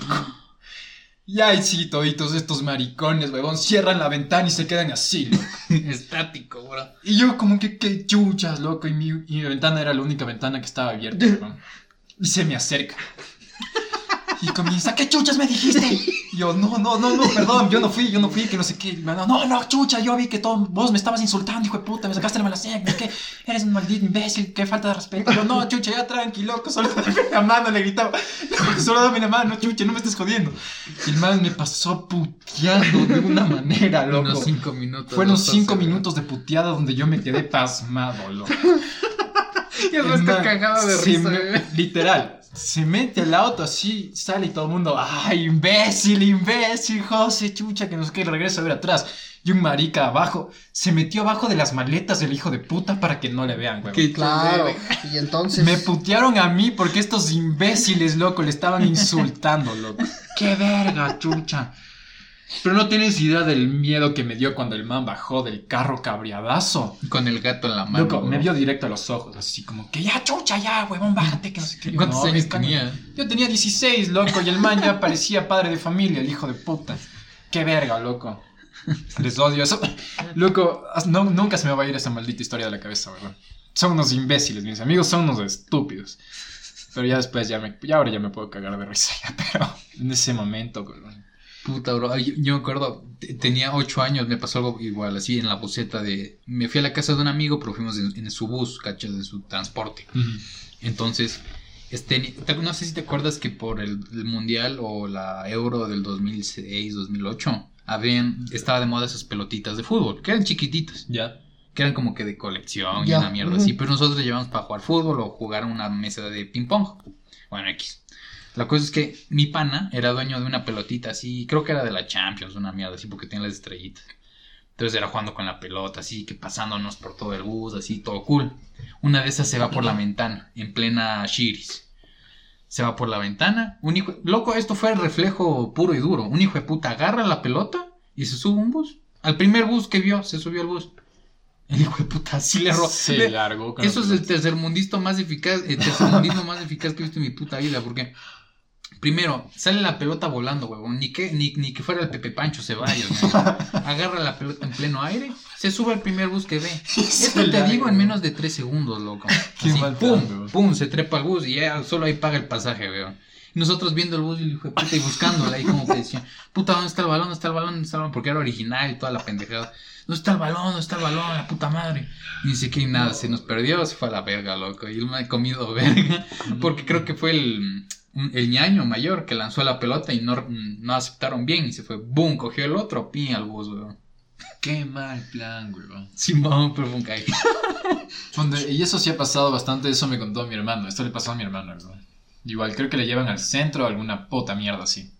Y ahí sí, toditos estos maricones, weón, cierran la ventana y se quedan así, loco. Estático, bro. Y yo como que, qué chuchas, loco. Y mi, y mi ventana era la única ventana que estaba abierta, weón. Y se me acerca. Y comienza, ¿qué chuchas me dijiste? Y yo, no, no, no, no, perdón, yo no fui, yo no fui, que no sé qué. No, no, no, chucha, yo vi que todo, vos me estabas insultando, hijo de puta, me sacaste la mala seña, que eres un maldito imbécil, qué falta de respeto. Y yo, no, chucha, ya tranquilo, loco, solo dame la mano, le gritaba. "Loco, Solo dame la mano, chucha, no me estés jodiendo. Y el man me pasó puteando de una manera, loco. Unos cinco minutos. Fueron cinco minutos de puteada donde yo me quedé pasmado, loco. Y el resto cagado de risa, me- literal. Se mete al auto así, sale y todo el mundo, ¡ay, imbécil, imbécil, José, chucha, que no sé qué, regresa a ver atrás. Y un marica abajo, se metió abajo de las maletas del hijo de puta para que no le vean, güey. Claro. Y entonces. Me putearon a mí porque estos imbéciles, loco, le estaban insultando, loco. ¡Qué verga, chucha! Pero no tienes idea del miedo que me dio cuando el man bajó del carro cabriadazo. Con el gato en la mano. Loco, me vio directo a los ojos, así como que ya chucha, ya, huevón, bájate, que no sé qué. ¿Cuántos "No, años me cago". tenía? Yo tenía 16, loco, y el man ya parecía padre de familia, el hijo de puta. Qué verga, loco. Les odio eso. Loco, no- nunca se me va a ir esa maldita historia de la cabeza, weón. Son unos imbéciles, mis amigos son unos estúpidos. Pero ya después, ya, me, ya ahora ya me puedo cagar de risa, ya, pero en ese momento. Puta, bro. Yo, yo me acuerdo, te- tenía ocho años, me pasó algo igual, así en la buseta de... Me fui a la casa de un amigo, pero fuimos en, en su bus, cachas, de su transporte. Entonces, este, no sé si te acuerdas que por el, el Mundial o la Euro del 2006, 2008, habían, estaba de moda esas pelotitas de fútbol, que eran chiquititas, Ya. que eran como que de colección y una mierda ujú. así, pero nosotros le llevamos para jugar fútbol o jugar una mesa de ping pong. Bueno, X. La cosa es que mi pana era dueño de una pelotita así, creo que era de la Champions, una mierda así, porque tiene las estrellitas. Entonces era jugando con la pelota, así, que pasándonos por todo el bus, así, todo cool. Una de esas se va por la ventana, en plena Shiris. Se va por la ventana. Un hijo, loco, esto fue el reflejo puro y duro. Un hijo de puta agarra la pelota y se sube un bus. Al primer bus que vio, se subió al bus. El hijo de puta así le robó. Se largó Eso es el pelota. tercermundista más eficaz, el tercermundismo más eficaz que he visto en mi puta vida, porque primero sale la pelota volando, huevón, ni que ni, ni que fuera el Pepe Pancho Ceballos, ¿no? agarra la pelota en pleno aire, se sube al primer bus que ve. Esto te digo en menos de tres segundos, loco. Así, pum, pum, se trepa al bus y ya solo ahí paga el pasaje, weón. Nosotros viendo el bus y el hijo de puta y buscándola ahí como que decían, puta, ¿dónde está el balón? ¿Dónde está el balón? ¿Dónde está el balón? Porque era original y toda la pendejada. ¿Dónde está el balón? ¿Dónde está el balón? La puta madre. Y dice que nada, se nos perdió, se fue a la verga, loco. Y él me ha comido verga. Porque creo que fue el, el ñaño mayor que lanzó la pelota y no, no aceptaron bien. Y se fue, boom, cogió el otro, pi al bus, weón. Qué mal plan, weón. Simón, pero fue un. Cuando- y eso sí ha pasado bastante, eso me contó mi hermano. Esto le pasó a mi hermano, weón. Igual, creo que le llevan al centro alguna puta mierda así.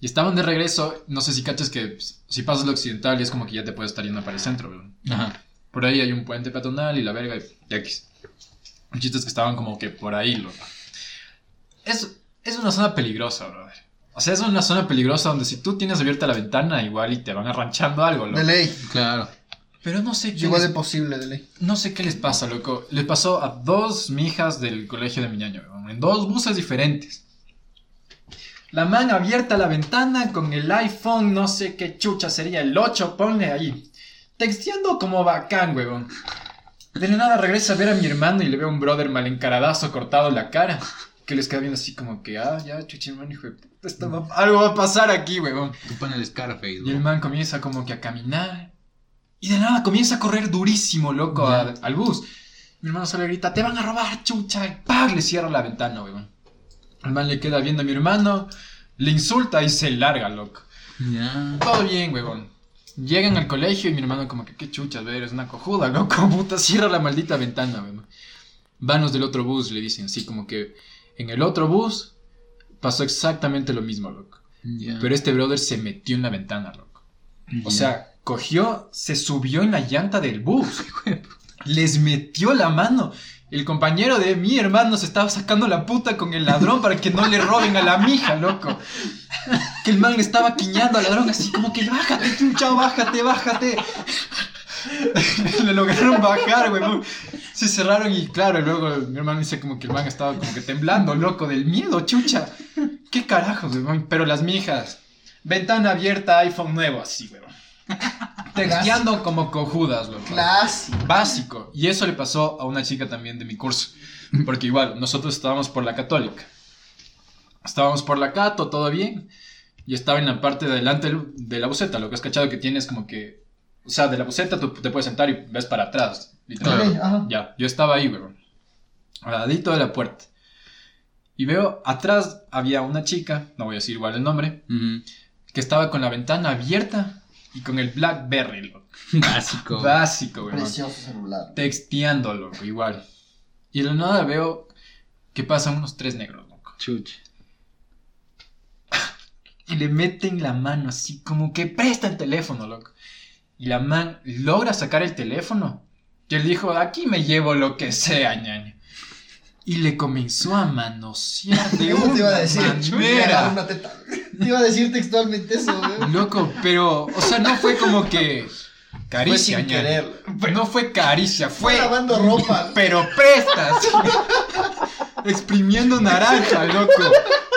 Y estaban de regreso, no sé si cachas que pues, si pasas lo occidental y es como que ya te puedes estar yendo para el centro, weón. Ajá. Por ahí hay un puente peatonal y la verga y X. El chiste es que estaban como que por ahí, loco. Es, es una zona peligrosa, brother. O sea, es una zona peligrosa donde si tú tienes abierta la ventana, igual y te van arranchando algo, loco. De ley. Claro. Pero no sé qué Igual les, de posible, de ley. no sé qué les pasa, loco. Le pasó a dos mijas del colegio de mi ñaño, weón, en dos buses diferentes. La man abierta la ventana con el iPhone, no sé qué chucha sería, el 8, ponle ahí. Texteando como bacán, weón. De la nada regresa a ver a mi hermano y le veo a un brother mal encaradazo cortado en la cara. Que les queda viendo así como que, ah, ya, chuchi, hermano, hijo de puta, esto va- algo va a pasar aquí, weón. Tú pones el Scarface, Y el man comienza como que a caminar. Y de nada comienza a correr durísimo, loco, a- al bus. Mi hermano solo grita, te van a robar, chucha. Y ¡pam! le cierra la ventana, weón. El man le queda viendo a mi hermano, le insulta y se larga, loco. Todo bien, weón. Llegan al colegio y mi hermano como que, qué chucha, ve, eres una cojuda, loco, puta, cierra la maldita ventana, weón. Van los del otro bus, le dicen, así como que en el otro bus pasó exactamente lo mismo, loco. Pero este brother se metió en la ventana, loco. O sea, cogió, se subió en la llanta del bus. Les metió la mano. El compañero de mi hermano se estaba sacando la puta con el ladrón para que no le roben a la mija, loco. Que el man le estaba quiñando al ladrón así como que bájate, chucha, bájate, bájate. le lograron bajar, weón. Se cerraron y claro, luego mi hermano dice como que el man estaba como que temblando, loco, del miedo, chucha. ¿Qué carajos, weón? Pero las mijas. Ventana abierta, iPhone nuevo, así, weón. Texteando como cojudas, loco. Clásico. Básico. Y eso le pasó a una chica también de mi curso. Porque igual, nosotros estábamos por la católica. Estábamos por la cato, todo bien. Y estaba en la parte de adelante del- de la buceta, lo que has cachado que tienes como que... O sea, de la buceta tú te puedes sentar y ves para atrás. Ajá. Ya, yo estaba ahí, weón. Al ladito de la puerta. Y veo, atrás había una chica, no voy a decir igual el nombre, que estaba con la ventana abierta y con el Blackberry, loco. Básico. Básico, weón. Precioso celular. Texteando, loco, igual. Y de la nada veo que pasan unos tres negros, loco. Chuch. Y le meten la mano así como que presta el teléfono, loco. Y la man logra sacar el teléfono. Y él dijo, aquí me llevo lo que sea, ñaño. Y le comenzó a manosear de Eso te iba a una decir. manera. Una teta. Te iba a decir textualmente eso, güey. Loco, pero, o sea, no fue como que Fue caricia, sin ñaño. querer. No fue caricia, Fue fue lavando ropa. pero prestas. Exprimiendo naranja, loco.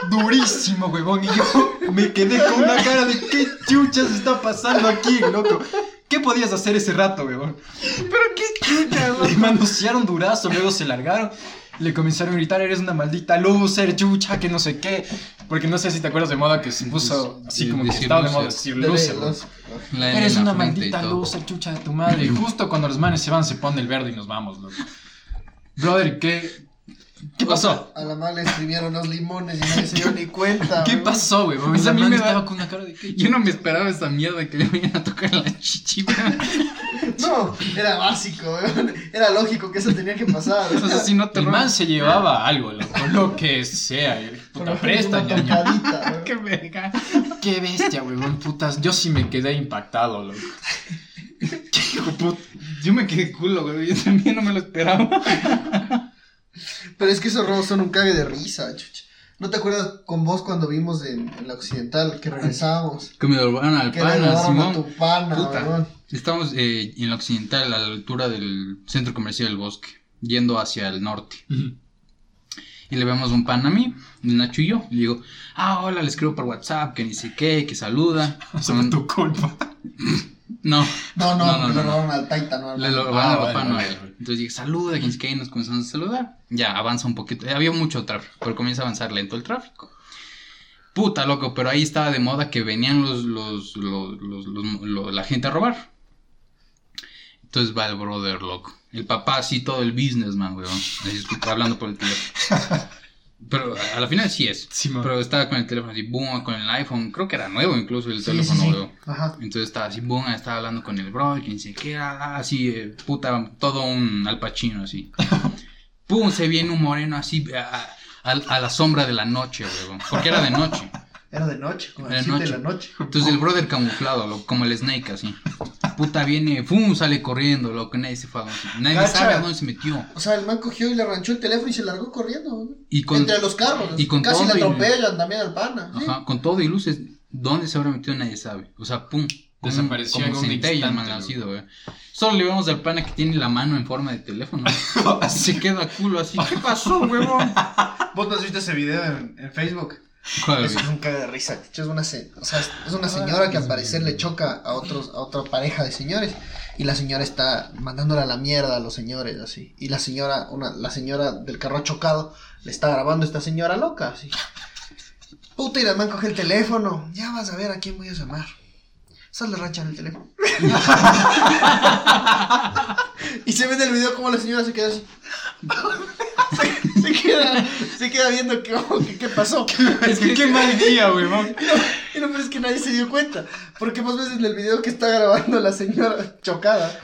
Durísimo, huevón. Y yo me quedé con una cara de qué chuchas está pasando aquí, loco. ¿Qué podías hacer ese rato, huevón? Pero qué chucha, güey. Le manosearon durazo, luego se largaron. Le comenzaron a gritar, eres una maldita loser, chucha, que no sé qué. Porque no sé si te acuerdas de moda que se puso así como que Decir estaba de loser. moda decir De loser. La N Eres la una frente y maldita todo. loser, chucha de tu madre. Y justo cuando los manes se van, se pone el verde y nos vamos, loco. Brother, ¿qué, ¿qué pasó? A la mala le escribieron los limones y nadie se dio ni cuenta. ¿Qué güey. pasó, güey? Pues a mí me da- estaba con una cara de qué Yo no me esperaba esa mierda que le vayan a tocar la chichi. No, era básico, güey. Era lógico que eso tenía que pasar. O sea, si no te El man se llevaba algo, loco, lo que sea. y Puta presta, ñaño. güey. Qué verga. Qué bestia, weón, putas. Yo sí me quedé impactado, loco. Qué hijo puta. Yo me quedé culo, güey. Yo también no me lo esperaba. Pero es que esos robos son un cague de risa, chucha. ¿No te acuerdas con vos cuando vimos en, en la Occidental que regresábamos? Que me robaron al Que pana, a Simón. tu pana, Puta. weón. Estamos eh, en la occidental, a la altura del centro comercial del bosque, yendo hacia el norte. Y le vemos un pan a mí, Nacho y yo. Y le digo, ah, hola, le escribo por WhatsApp, que ni sé qué, que saluda. Fue tu culpa. No, No, no, No, no, le no, al Taita, no al le lo Ah, a vale, Papá Noel. Entonces dije, saluda, que qué, y nos comenzamos a saludar. Ya, avanza un poquito. Había mucho tráfico, pero comienza a avanzar lento el tráfico. Puta, loco, pero ahí estaba de moda que venían los, los, los, los- los- lo- la gente a robar. Entonces va el brother, loco. El papá, así todo el businessman, weón. Así escucha- hablando por el teléfono. Pero a la final sí es. Sí. Pero estaba con el teléfono así, boom, con el iPhone. Creo que era nuevo incluso el Sí, teléfono, sí, weón. Ajá. Entonces estaba así, boom, estaba hablando con el brother, que dice que era así, eh, puta, todo un alpachino así. Pum, se viene un moreno así a, a- a la sombra de la noche, weón. Porque era de noche. Era de noche, como de siete de noche. la noche. Entonces el brother camuflado, lo- como el Snake así. Puta viene, ¡fum! sale corriendo, loco, nadie se fue a Nadie Cacha. sabe a dónde se metió. O sea, el man cogió y le arranchó el teléfono y se largó corriendo. ¿no? Y con, Entre los carros. y con Casi todo le y- atropellan también al pana. ¿sí? ajá, con todo y luces, ¿dónde se habrá metido? Nadie sabe. O sea, ¡pum! Desapareció como en un centella, instante, sido, güey. Solo le vemos al pana que tiene la mano en forma de teléfono. se queda culo así. ¿Qué pasó, huevón? ¿Vos no has visto ese video en, en Facebook? ¿Cuál, Es un caga de risa. Es una, se- o sea, es- una señora que al parecer le choca a otros a otra pareja de señores y la señora está mandándole a la mierda a los señores así. Y la señora, una la señora del carro chocado le está grabando a esta señora loca así. Puta, y la man coge el teléfono. Ya vas a ver a quién voy a llamar. Sal de rancha en el teléfono. y se ve en el video como la señora se queda así. se, queda, se queda viendo qué, qué pasó. Es que qué mal día, weón. Y lo peor es que nadie se dio cuenta. Porque vos ves en el video que está grabando la señora chocada,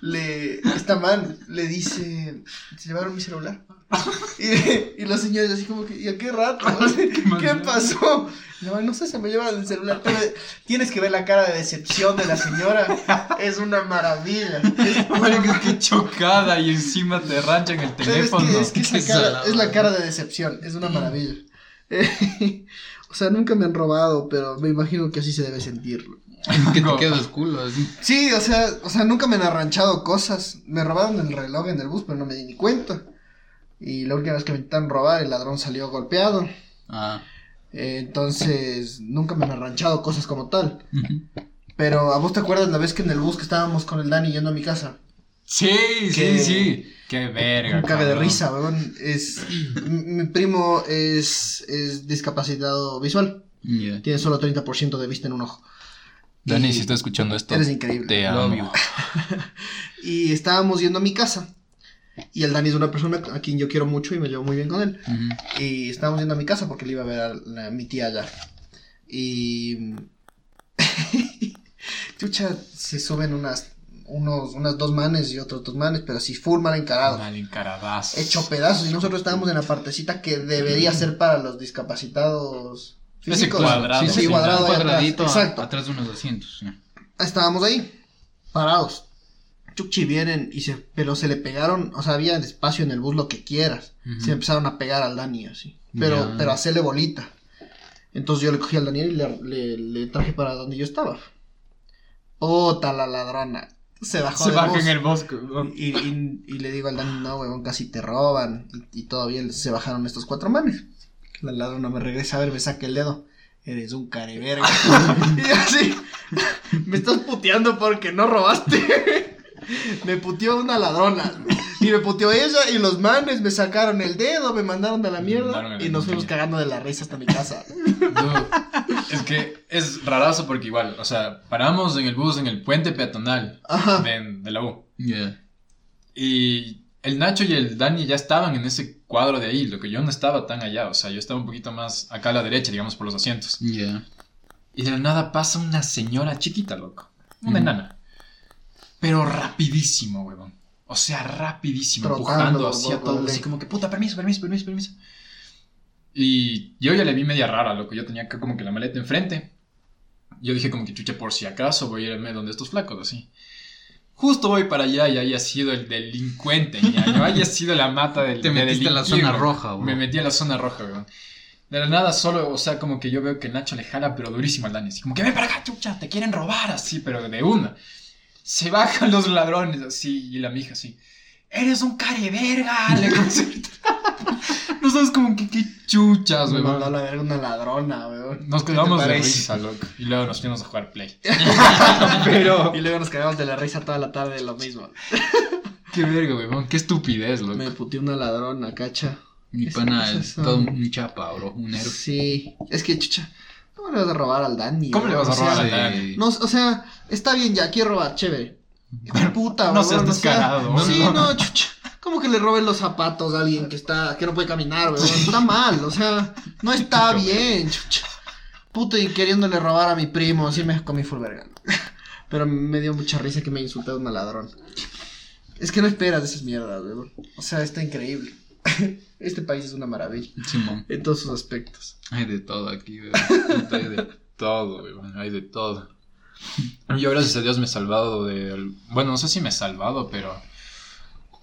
le, esta man le dice, se llevaron mi celular. Y, y los señores así como que, ¿y a qué rato? ¿Qué, pasó? No, no sé, se me llevaron el celular. Pero tienes que ver la cara de decepción de la señora. Es una maravilla. Es una chocada y encima te ranchan el Pero es teléfono. que, es, que esa cara, es la cara de decepción, es una maravilla. Eh, o sea, nunca me han robado, pero me imagino que así se debe sentirlo. que te quedas culo así. Sí, o sea, o sea, nunca me han arranchado cosas. Me robaron el reloj en el bus, pero no me di ni cuenta. Y la última vez que me intentaron robar, el ladrón salió golpeado. Ah. Eh, entonces, nunca me han arranchado cosas como tal. Pero, ¿a vos te acuerdas la vez que en el bus que estábamos con el Dani yendo a mi casa? Sí, Que- sí, sí. Qué verga. Un cague de risa, weón. Es, mi, primo es, es discapacitado visual. Tiene solo 30% de vista en un ojo. Dani, Y si estás escuchando esto, Eres increíble. te amo. Y estábamos yendo a mi casa. Y el Dani es una persona a quien yo quiero mucho y me llevo muy bien con él. Y estábamos yendo a mi casa porque le iba a ver a, la- a mi tía allá. Y. Chucha, se suben unas, unos, unas dos manes y otros dos manes, pero así full mal encarados. Mal encaradazo. Hecho pedazos. Y nosotros estábamos en la partecita que debería ser para los discapacitados Ese físicos. cuadrado. Sí, Ese sí, cuadrado atrás. cuadradito a- Exacto. atrás de unos asientos. sí. Estábamos ahí, parados. Chuchi vienen y se, pero se le pegaron, o sea, había espacio en el bus, lo que quieras. Se empezaron a pegar al Dani así. Pero, Ya. pero a hacerle bolita. Entonces yo le cogí al Daniel y le, le, le traje para donde yo estaba. Puta la ladrona. Se bajó Se del baja bus. en el bosque. Y, y- y le digo al Dani, no, weón, casi te roban. Y, y todavía se bajaron estos cuatro manes. La ladrona me regresa a ver, me saca el dedo. Eres un careverga. y así, me estás puteando porque no robaste. me puteó una ladrona. Y me puteó ella y los manes me sacaron el dedo, me mandaron a la mierda. Y nos fuimos cagando de la risa hasta mi casa. No, es que es rarazo porque igual, o sea, paramos en el bus en el puente peatonal de, de la U. Ya. Y el Nacho y el Dani ya estaban en ese cuadro de ahí, lo que yo no estaba tan allá, o sea, yo estaba un poquito más acá a la derecha, digamos, por los asientos. Ya. Y de la nada pasa una señora chiquita, loco. Una Ujú. enana. Pero rapidísimo, huevón. O sea, rapidísimo, Trotando empujando por- así a por todo, así como que puta, permiso, permiso, permiso, permiso. Y yo ya le vi media rara, loco. Yo tenía como que la maleta enfrente. Yo dije como que chucha, por si acaso voy a irme donde estos flacos, así. Justo voy para allá y haya sido el delincuente, ñaño. Haya sido la mata del Te de metiste a la zona roja, bro. Me metí a la zona roja, weón. De la nada solo, o sea, como que yo veo que Nacho le jala, pero durísimo al Dani. Así como que ven para acá, chucha, te quieren robar, así, pero de una. Se bajan los ladrones, así, y la mija así. Eres un careverga, le consulta. Nosotros como que qué chuchas, mandó a la verga una ladrona, weón. Nos ¿Qué te quedamos de risa, loco. Y luego nos fuimos a jugar play. Pero... Y luego nos cagamos de la risa toda la tarde lo mismo. Qué verga, weón. Qué estupidez, loco. Me puteó una ladrona, cacha. Mi pana es todo un chapa, bro. Un héroe. Sí, es que chucha, ¿cómo le vas a robar al Dani? ¿Cómo le vas a robar al. Dani? No, o sea, está bien ya, quiero robar, chévere. Puta, No seas descarado. Sí, no, chucha. ¿Cómo que le roben los zapatos a alguien que está, que no puede caminar, weón? Está mal, o sea, no está bien, chucha. Puta, y queriéndole robar a mi primo, así me comí full verga. Pero me dio mucha risa que me insultara una ladrón. Es que no esperas de esas mierdas, weón. O sea, está increíble. Este país es una maravilla. Simón. En todos sus aspectos. Hay de todo aquí, weón. Hay de todo, weón. Hay de todo. Yo, gracias a Dios, me he salvado de. Bueno, no sé si me he salvado, pero.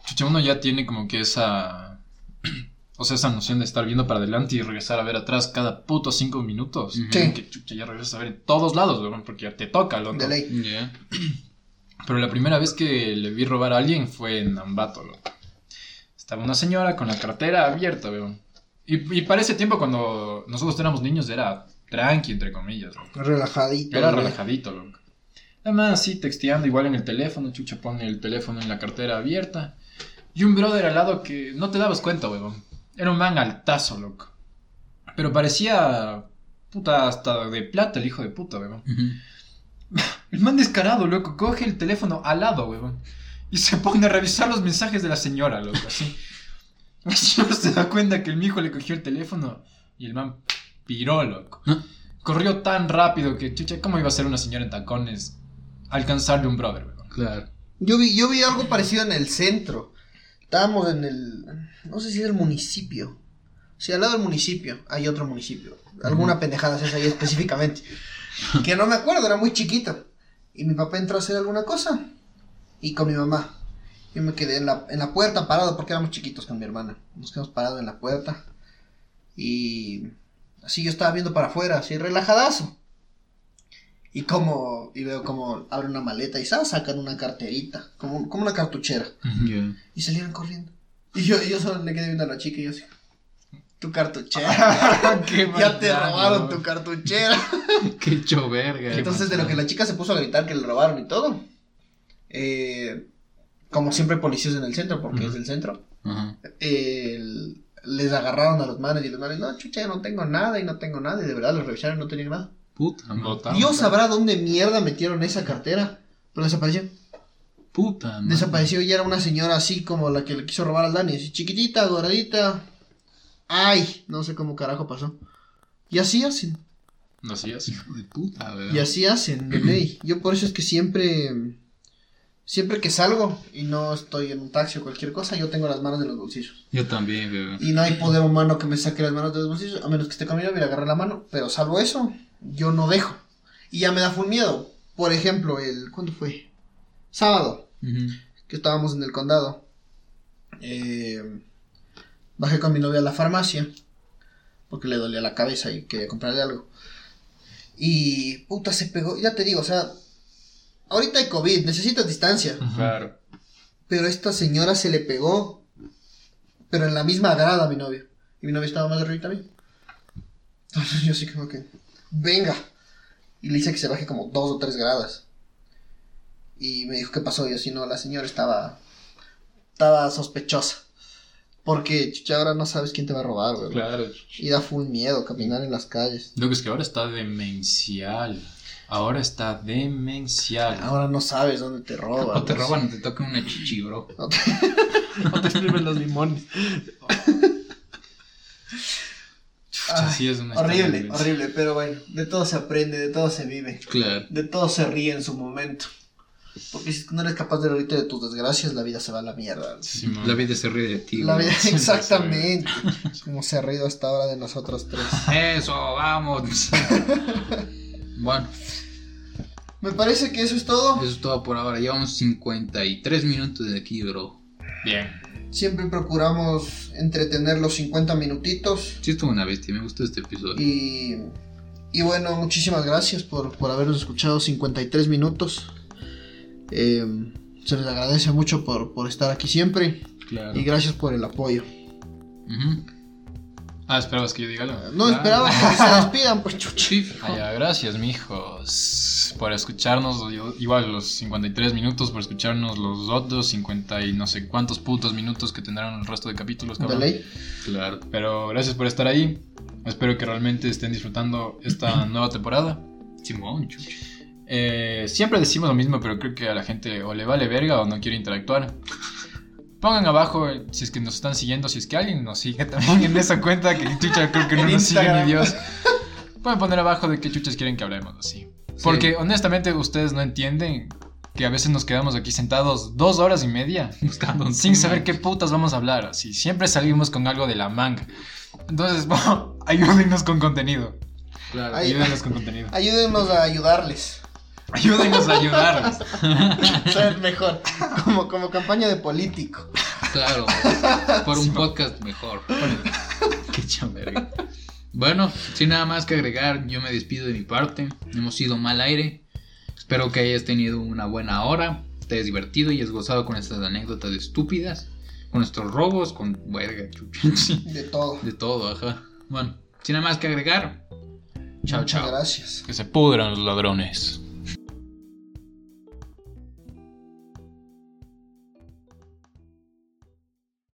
Chucha, uno ya tiene como que esa. O sea, esa noción de estar viendo para adelante y regresar a ver atrás cada puto cinco minutos. Sí. Que chucha, ya regresas a ver en todos lados, weón, porque ya te toca, loco. De ley. Pero la primera vez que le vi robar a alguien fue en Ambato, loco. Estaba una señora con la cartera abierta, weón. Y, y para ese tiempo, cuando nosotros éramos niños, era tranqui, entre comillas, loco. Relajadito. Era relajadito, loco. Nada más así texteando, igual en el teléfono, Chucha pone el teléfono en la cartera abierta. Y un brother al lado que no te dabas cuenta, weón. Era un man altazo, loco. Pero parecía puta hasta de plata el hijo de puta, weón. Ujú. El man descarado, loco, coge el teléfono al lado, weón. Y se pone a revisar los mensajes de la señora, loco, así. La señora se da cuenta que el mijo le cogió el teléfono y el man piró, loco. ¿Ah? Corrió tan rápido que, chucha, ¿cómo iba a ser una señora en tacones alcanzarle un brother, weón? Claro. Yo vi, yo vi algo parecido en el centro. Estábamos en el. No sé si es el municipio. Sí, al lado del municipio hay otro municipio. Alguna pendejada hace ahí específicamente. Que no me acuerdo, era muy chiquito. Y mi papá entró a hacer alguna cosa. Y con mi mamá. Yo me quedé en la, en la puerta parado porque éramos chiquitos con mi hermana. Nos quedamos parados en la puerta. Y así yo estaba viendo para afuera, así relajadazo. Y como, y veo como abre una maleta y ¿sabes? sacan una carterita, como, como una cartuchera. Y salieron corriendo. Y yo, yo solo le quedé viendo a la chica y yo así. Tu cartuchera. Qué ya te robaron tu cartuchera. Qué hecho verga. Entonces, de lo que la chica se puso a gritar que le robaron y todo. eh, como siempre, policías en el centro, porque es del centro. Ajá. el- les agarraron a los manes y los manes, no, chucha, yo no tengo nada y no tengo nada. Y de verdad los revisaron y no tenían nada. Puta madre. Dios sabrá dónde mierda metieron esa cartera. Pero desapareció. Puta madre. Desapareció y era una señora así como la que le quiso robar al Dani. Así chiquitita, gordita. Ay, no sé cómo carajo pasó. Y así hacen. No hacías. Hijo de puta, weón. Y así hacen, de ley. Yo por eso es que siempre. Siempre que salgo y no estoy en un taxi o cualquier cosa, yo tengo las manos en los bolsillos. Yo también, weón. Y no hay poder humano que me saque las manos de los bolsillos, a menos que esté caminando y le agarre la mano. Pero salvo eso, yo no dejo. Y ya me da full miedo. Por ejemplo, el. ¿Cuándo fue? Sábado. Que estábamos en el condado. eh, bajé con mi novia a la farmacia porque le dolía la cabeza y quería comprarle algo. Y puta se pegó, ya te digo, o sea, ahorita hay COVID, necesitas distancia, Claro. pero esta señora se le pegó, pero en la misma grada a mi novio. Y mi novia estaba más arriba también. Entonces yo sí como que, venga. Y le hice que se baje como dos o tres gradas. Y me dijo qué pasó. Y así no, la señora estaba, estaba sospechosa. Porque chucha, ahora no sabes quién te va a robar, güey. Claro. Y da full miedo caminar en las calles. Lo que es que ahora está demencial. Ahora está demencial. Ahora no sabes dónde te roban. O te roban o te toca una chichi, bro. No te- No te sirven los limones. Chucha, Ay, sí es una horrible, historia horrible. Pero bueno, de todo se aprende, de todo se vive. Claro. De todo se ríe en su momento. Porque si no eres capaz de reírte de tus desgracias, la vida se va a la mierda. Sí. La vida se ríe de ti. La vida, exactamente. Como se ha reído hasta ahora de nosotros tres. Eso, vamos. bueno, Me parece que eso es todo. eso es todo por ahora. Llevamos 53 minutos de aquí, bro. Bien. Siempre procuramos entretener los 50 minutitos. Sí, estuvo una bestia. Me gustó este episodio. Y, y bueno, muchísimas gracias por, por habernos escuchado 53 minutos. Eh, se les agradece mucho por, por estar aquí siempre. Claro. Y gracias por el apoyo. Ujú. Ah, esperabas que yo diga algo. No Claro. esperaba que se despidan, pues Ah, ya, gracias, mijos, por escucharnos. Igual los 53 minutos, por escucharnos los otros 50 y no sé cuántos putos minutos que tendrán el resto de capítulos, De cabrón. ley. claro. Pero gracias por estar ahí. Espero que realmente estén disfrutando esta nueva temporada. Simón, chucha. Eh, siempre decimos lo mismo, pero creo que a la gente o le vale verga o no quiere interactuar. Pongan abajo eh, si es que nos están siguiendo, si es que alguien nos sigue también en esa cuenta, que chucha creo que no nos sigue ni. Dios. Pueden poner abajo de qué chuchas quieren que hablemos así. Porque honestamente ustedes no entienden que a veces nos quedamos aquí sentados dos horas y media Buscando un sin tema. saber qué putas vamos a hablar. Así, siempre salimos con algo de la manga. Entonces, bueno, ayúdennos con contenido. Claro. Ay, Ayúdennos con contenido. Ayúdenos a ayudarles. Ayúdenos a ayudarles. Ser mejor. Como, como campaña de político. Claro, por un podcast mejor. Qué chamberga. Bueno, sin nada más que agregar, yo me despido de mi parte. Hemos sido mal aire. Espero que hayas tenido una buena hora, te hayas divertido y hayas gozado con estas anécdotas estúpidas, con nuestros robos, con verga, De todo. de todo, ajá. Bueno, sin nada más que agregar. Chao, Muchas chao. gracias. Que se pudran los ladrones.